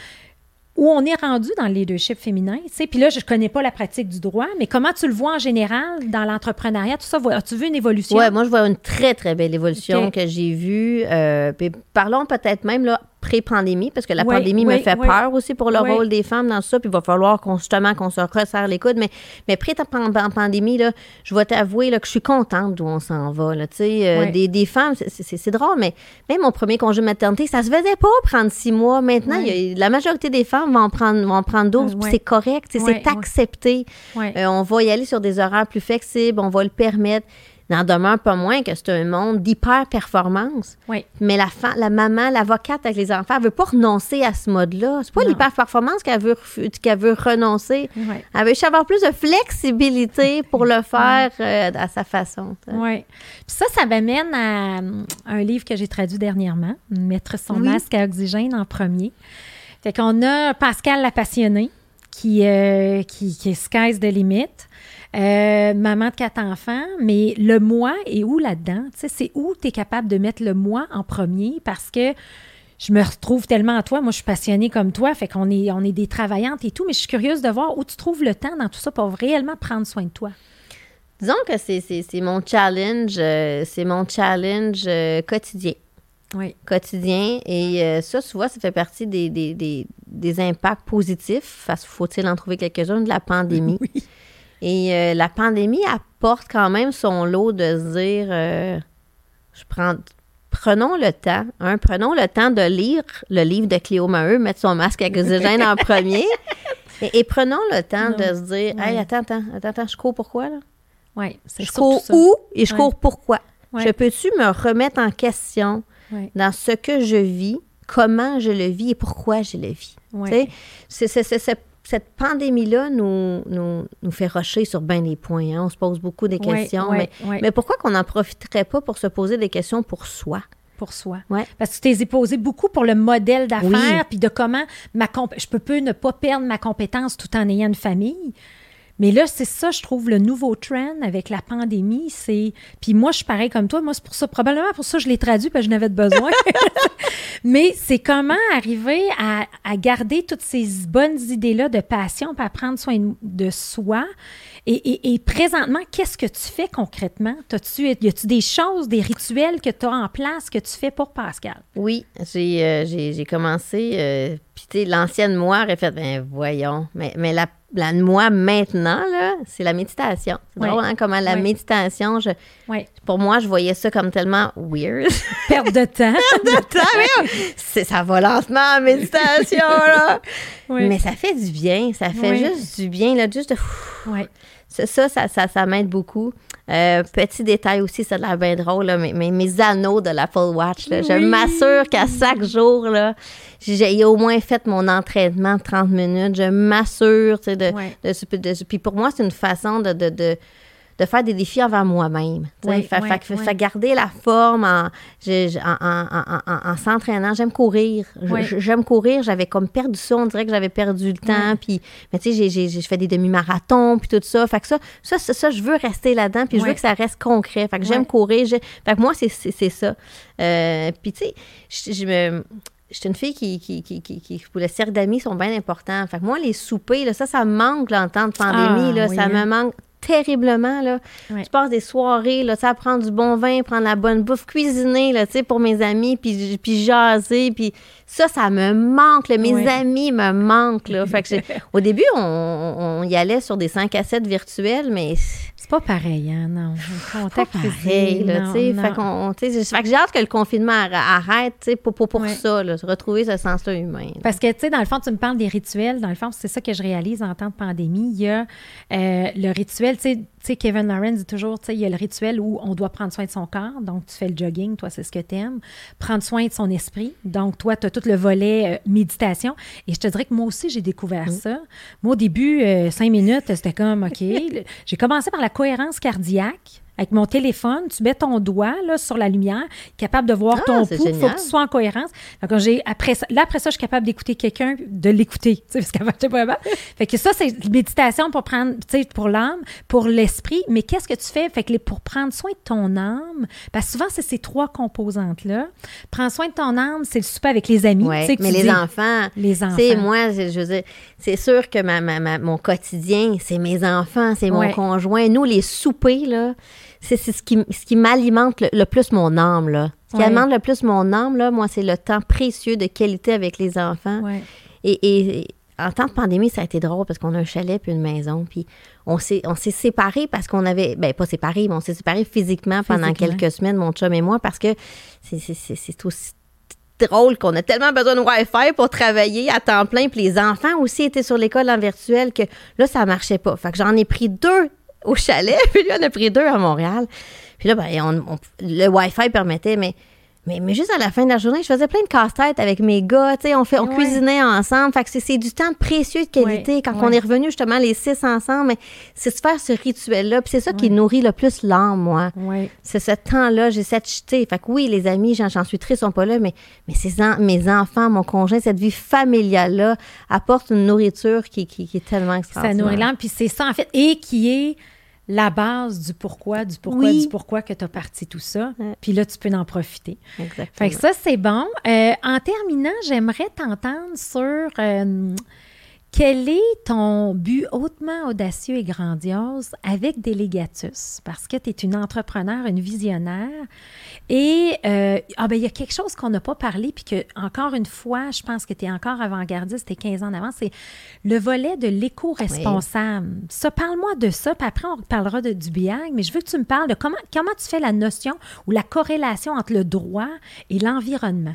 où on est rendu dans le leadership féminin, tu sais? Puis là, je ne connais pas la pratique du droit, mais comment tu le vois en général dans l'entrepreneuriat, tout ça? As-tu vu une évolution? Ouais, moi, je vois une très, très belle évolution que j'ai vue. Euh, puis parlons peut-être même là, pré-pandémie, parce que la Oui, pandémie me fait oui. peur aussi pour le rôle des femmes dans ça. Puis il va falloir qu'on, justement qu'on se resserre les coudes. Mais, mais pré-pandémie, là, je vais t'avouer là, que je suis contente d'où on s'en va. Là, euh, des, des femmes, c'est, drôle, mais même mon premier congé de maternité, ça se faisait pas prendre six mois. Maintenant, y a- la majorité des femmes vont en prendre, vont en prendre 12, Euh, puis c'est correct. c'est accepté. Euh, on va y aller sur des horaires plus flexibles, on va le permettre. N'en demeure pas moins que c'est un monde d'hyper-performance. Oui. Mais la, fa- la maman, l'avocate avec les enfants, elle veut pas renoncer à ce mode-là. C'est pas l'hyper-performance qu'elle veut, qu'elle veut renoncer. Elle veut juste avoir plus de flexibilité pour le faire euh, à sa façon. Oui. Puis ça, ça m'amène à un livre que j'ai traduit dernièrement, Mettre son Oui. masque à oxygène en premier. Fait qu'on a Pascal la passionnée qui, euh, qui, qui est Sky's the limit. Euh, maman de quatre enfants, mais le moi est où là-dedans? C'est où tu es capable de mettre le moi en premier? Parce que je me retrouve tellement en toi. Moi, je suis passionnée comme toi, fait qu'on est, on est des travaillantes et tout, mais je suis curieuse de voir où tu trouves le temps dans tout ça pour réellement prendre soin de toi. Disons que c'est, mon challenge, euh, c'est mon challenge euh, quotidien. Oui. quotidien. Et euh, ça, tu vois, ça fait partie des, des, des, des impacts positifs, parce faut-il en trouver quelques-uns, de la pandémie. <laughs> Oui. Et euh, la pandémie apporte quand même son lot de se dire, euh, je prends, prenons le temps, hein, prenons le temps de lire le livre de Cléo Maheu, mettre son masque à oxygène <laughs> en premier. Et, et prenons le temps Non. de se dire, hey, attends, attends, attends, attends, je cours pourquoi, là? Oui, c'est Je cours ça. où et je Ouais. cours pourquoi? Ouais. Je peux-tu me remettre en question? Dans ce que je vis, comment je le vis et pourquoi je le vis. Sais, c'est- c'est- c'est- c'est- cette pandémie-là nous, nous, nous fait rocher sur bien des points. hein. On se pose beaucoup des questions. mais, pourquoi qu'on n'en profiterait pas pour se poser des questions pour soi? pour soi. Ouais. Parce que tu t'es posé beaucoup pour le modèle d'affaires, Oui. puis de comment ma comp- je peux pas ne pas perdre ma compétence tout en ayant une famille. Mais là, c'est ça, je trouve, le nouveau trend avec la pandémie, c'est... Puis moi, je suis pareil comme toi. Moi, c'est pour ça, probablement pour ça, je l'ai traduit, parce que je n'avais de besoin. <laughs> Mais c'est comment arriver à, garder toutes ces bonnes idées-là de passion, puis à prendre soin de, soi? Et, présentement, qu'est-ce que tu fais concrètement? T'as-tu, y a-tu des choses, des rituels que tu as en place que tu fais pour Pascal? Oui, j'ai euh, j'ai commencé. euh, Puis, tu sais, l'ancienne moi aurait fait, ben voyons. Mais, mais la, la moi maintenant, là, c'est la méditation. C'est drôle, hein, comment la méditation, je, Oui. pour moi, je voyais ça comme tellement weird. <laughs> Perte de temps. <laughs> C'est- ça va lentement en méditation, là. Mais ça fait du bien. Ça fait juste du bien, là, juste de... Ça, ça, ça, ça m'aide beaucoup. Euh, petit détail aussi, ça a l'air bien drôle, là, mais, mais mes anneaux de l'Apple Watch, là, je m'assure qu'à chaque jour, là, j'ai au moins fait mon entraînement de 30 minutes. Je m'assure, de, de, de- Puis pour moi, c'est une façon de, de, de, faire des défis envers moi-même. Ouais, fait, ouais, fait ouais. fait garder la forme en, en, en- en- en- en s'entraînant. J'aime courir. J'aime courir. J'avais comme perdu ça. On dirait que j'avais perdu le temps. Puis, mais tu sais, j'ai- fait des demi-marathons, puis tout ça. Fait que ça, ça, ça, ça, je veux rester là-dedans, puis je veux que ça reste concret. Fait que j'aime courir. Fait que moi, c'est ça. Euh, puis tu sais, je, je me... J'étais une fille qui, qui, qui, qui, qui- pour le cercle d'amis sont bien importants. Fait que moi, les soupers, là, ça, ça me manque là, en temps de pandémie. Ah, là, oui, ça hein. me manque terriblement. Là. Ouais. Je passe des soirées, là, à prendre du bon vin, prendre la bonne bouffe, cuisiner, là, pour mes amis, puis, puis jaser, puis ça, ça me manque, là. Mes Ouais. amis me manquent, là. Fait que <laughs> au début, on, on y allait sur des 5 à 7 virtuels, mais pas pareil, hein, non. <laughs> Le contact pareil, physique, là, tu sais. Fait, fait que j'ai hâte que le confinement arr- arrête, tu sais, pour, pour, pour Ouais. ça, là, retrouver ce sens-là humain. là. Parce que, tu sais, dans le fond, tu me parles des rituels. Dans le fond, c'est ça que je réalise en temps de pandémie. Il y a euh, le rituel tu sais- tu sais, Kevin Lawrence dit toujours, tu sais, il y a le rituel où on doit prendre soin de son corps, donc tu fais le jogging, toi, c'est ce que tu aimes. Prendre soin de son esprit, donc toi, tu as tout le volet euh, méditation. Et je te dirais que moi aussi, j'ai découvert ça. Moi, au début, euh, cinq minutes, c'était comme, OK. J'ai commencé par la cohérence cardiaque. Avec mon téléphone, tu mets ton doigt là, sur la lumière, capable de voir Ah, ton pouls. Il faut que tu sois en cohérence. J'ai, après ça, là, après ça, je suis capable d'écouter quelqu'un, de l'écouter. <laughs> Parce qu'avant, j'étais pas. Fait que ça, c'est une méditation pour prendre, tu sais, pour l'âme, pour l'esprit. Mais qu'est-ce que tu fais? Fait que les- pour prendre soin de ton âme, parce que souvent, c'est ces trois composantes-là. Prends soin de ton âme, c'est le souper avec les amis. Ouais, que mais tu les dis. enfants, Les Tu enfants. moi, je je veux dire, c'est sûr que ma, ma- ma- mon quotidien, c'est mes enfants, c'est mon conjoint. Nous, les soupers, là, c'est ce qui, ce qui m'alimente le, le plus mon âme, là. Ce qui alimente le plus mon âme, là, moi, c'est le temps précieux de qualité avec les enfants. Et, et- et en temps de pandémie, ça a été drôle parce qu'on a un chalet puis une maison. Puis on s'est, on s'est séparés parce qu'on avait. Ben, pas séparés, mais on s'est séparés physiquement, pendant Physiquement. quelques semaines, mon chum et moi, parce que c'est aussi drôle qu'on a tellement besoin de Wi-Fi pour travailler à temps plein. Puis les enfants aussi étaient sur l'école en virtuel que là, ça marchait pas. Fait que j'en ai pris deux au chalet, <laughs> puis lui, on a pris deux à Montréal. Puis là, ben, on- on- le Wi-Fi permettait, mais, mais, mais juste à la fin de la journée, je faisais plein de casse-tête avec mes gars. Tu sais, on, fait, on Ouais. cuisinait ensemble. Fait que c'est- du temps précieux de qualité. Ouais, Quand ouais. on est revenu justement les six ensemble, mais c'est de faire ce rituel-là. Puis c'est ça qui nourrit le plus l'âme, moi. C'est ce temps-là, j'ai cette chité. Fait que oui, les amis, j'en suis triste, sont pas là, mais, mais ces en- mes enfants, mon conjoint, cette vie familiale-là apporte une nourriture qui, qui, qui est tellement Ça extraordinaire. nourrit l'âme, puis c'est ça, en fait, et qui est la base du pourquoi, du pourquoi, Oui. du pourquoi que tu as parti tout ça. Ouais. Puis là, tu peux en profiter. Exactement. Fait que ça, c'est bon. Euh, en terminant, j'aimerais t'entendre sur euh, quel est ton but hautement audacieux et grandiose avec Délégatus? Parce que tu es une entrepreneur, une visionnaire. Et euh, ah ben, il y a quelque chose qu'on n'a pas parlé, puis que, encore une fois, je pense que tu es encore avant-gardiste, tu 15 ans en avance, c'est le volet de l'éco-responsable. Ça, parle-moi de ça, puis après, on parlera de, du BIAG, mais je veux que tu me parles de comment, comment tu fais la notion ou la corrélation entre le droit et l'environnement.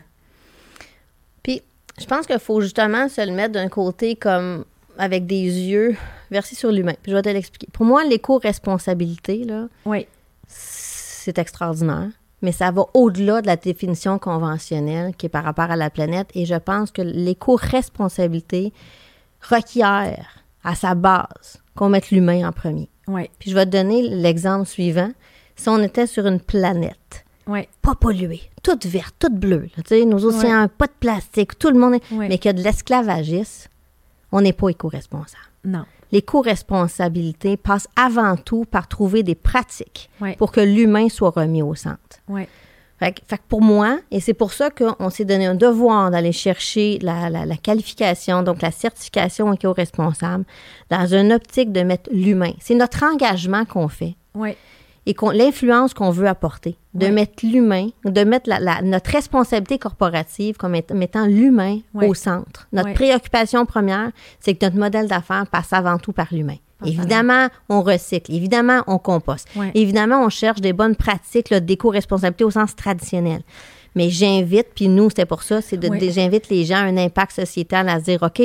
Je pense qu'il faut justement se le mettre d'un côté comme avec des yeux versés sur l'humain. Puis, je vais te l'expliquer. Pour moi, l'éco-responsabilité, là, Oui. c'est extraordinaire, mais ça va au-delà de la définition conventionnelle qui est par rapport à la planète. Et je pense que l'éco-responsabilité requiert à sa base qu'on mette l'humain en premier. Oui. Puis je vais te donner l'exemple suivant. Si on était sur une planète Oui. pas polluée, toute verte, toute bleue, là, tu sais, nos océans, pas de plastique, tout le monde, est- Ouais. mais qu'il y a de l'esclavagisme, on n'est pas éco-responsable. Non. L'éco-responsabilité passe avant tout par trouver des pratiques Ouais. pour que l'humain soit remis au centre. Fait, que- fait que pour moi, et c'est pour ça qu'on s'est donné un devoir d'aller chercher la, la- la qualification, donc la certification éco-responsable, dans une optique de mettre l'humain. C'est notre engagement qu'on fait Oui. Et qu'on, l'influence qu'on veut apporter, de mettre l'humain, de mettre la- la- notre responsabilité corporative comme étant- mettant l'humain au centre. Notre préoccupation première, c'est que notre modèle d'affaires passe avant tout par l'humain. Évidemment, on recycle. Évidemment, on composte. Évidemment, on cherche des bonnes pratiques d'éco-responsabilité au sens traditionnel. Mais j'invite, puis nous, c'était pour ça, c'est de, j'invite les gens à un impact sociétal à se dire, OK,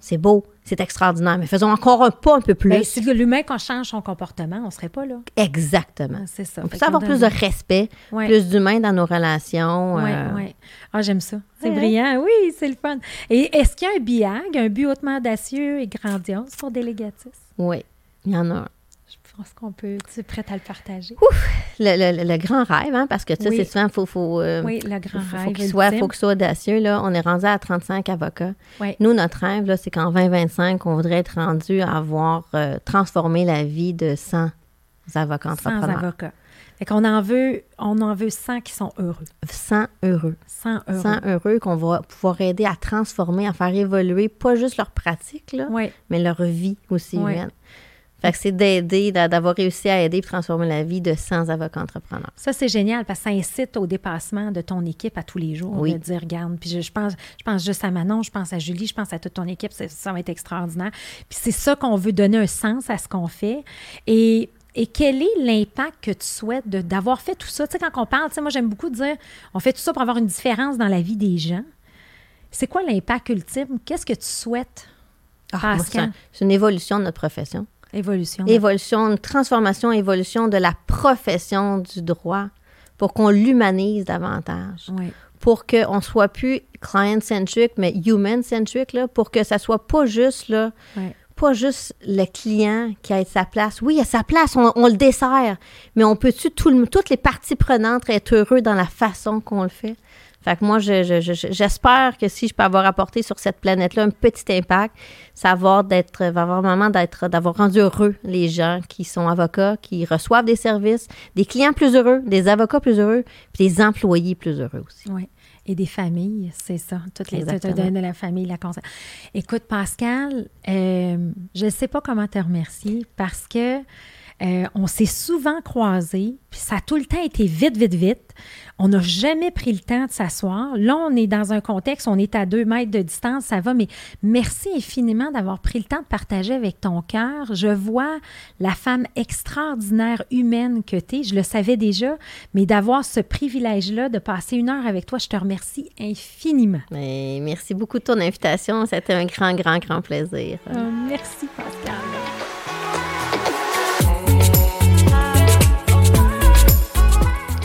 c'est beau, c'est extraordinaire, mais faisons encore un pas un peu plus. Ben, si l'humain, qu'on change son comportement, on ne serait pas là. Exactement. C'est ça. On peut avoir plus de respect, Ouais. plus d'humain dans nos relations. Oui, euh, oui. Ah, j'aime ça. C'est Ouais. brillant. Oui, c'est le fun. Et est-ce qu'il y a un BIAG, un but hautement audacieux et grandiose pour Délégatis? oui, il y en a un. Pense qu'on peut. Tu es prête à le partager? Le, le- le grand rêve, hein, parce que tu sais, Oui. c'est souvent, il faut, faut, euh, Oui, le grand faut, rêve. faut qu'il soit, faut qu'il soit audacieux. Là. On est rendu à 35 avocats. Oui. Nous, notre rêve, là, c'est qu'en 2025, on voudrait être rendu à avoir euh, transformé la vie de 100 avocats entrepreneurs. avocat. Fait qu'on en veut, on en veut 100 qui sont heureux. 100 heureux. 100 heureux. 100 heureux qu'on va pouvoir aider à transformer, à faire évoluer pas juste leur pratique, là, Oui. mais leur vie aussi Ouais. humaine. Fait que c'est d'aider, d'a- d'avoir réussi à aider et transformer la vie de 100 avocats entrepreneurs. Ça, c'est génial parce que ça incite au dépassement de ton équipe à tous les jours. Oui. De dire, regarde, puis je, je pense, je pense juste à Manon, je pense à Julie, je pense à toute ton équipe, ça, ça va être extraordinaire. Puis c'est ça qu'on veut donner un sens à ce qu'on fait. Et, et quel est l'impact que tu souhaites d'avoir fait tout ça? Tu sais, quand on parle, tu sais, moi, j'aime beaucoup dire, on fait tout ça pour avoir une différence dans la vie des gens. C'est quoi l'impact ultime? Qu'est-ce que tu souhaites? Ah, moi, Pascal? c'est une évolution de notre profession. Évolution. Évolution, une transformation, évolution de la profession du droit pour qu'on l'humanise davantage. Oui. Pour qu'on soit plus client-centric, mais human-centric, pour que ça soit pas juste, là, pas juste le client qui a sa place. Oui, il a sa place, on, on le dessert, mais on peut-tu, tout le- toutes les parties prenantes, être heureux dans la façon qu'on le fait? Fait que moi, je- je- je- j'espère que si je peux avoir apporté sur cette planète-là un petit impact, ça va d'être, va avoir vraiment d'être, d'avoir rendu heureux les gens qui sont avocats, qui reçoivent des services, des clients plus heureux, des avocats plus heureux, puis des employés plus heureux aussi. Oui. Et des familles, c'est ça. Toutes les tout de la famille, la conseil. Écoute, Pascal, euh, je ne sais pas comment te remercier parce que euh, on s'est souvent croisés, puis ça a tout le temps été vite, vite, vite. On n'a jamais pris le temps de s'asseoir. Là, on est dans un contexte, on est à deux mètres de distance, ça va, mais merci infiniment d'avoir pris le temps de partager avec ton cœur. Je vois la femme extraordinaire humaine que tu es. Je le savais déjà, mais d'avoir ce privilège-là de passer une heure avec toi, je te remercie infiniment. Mais merci beaucoup de ton invitation. C'était un grand, grand, grand plaisir. Euh, merci, Pascal.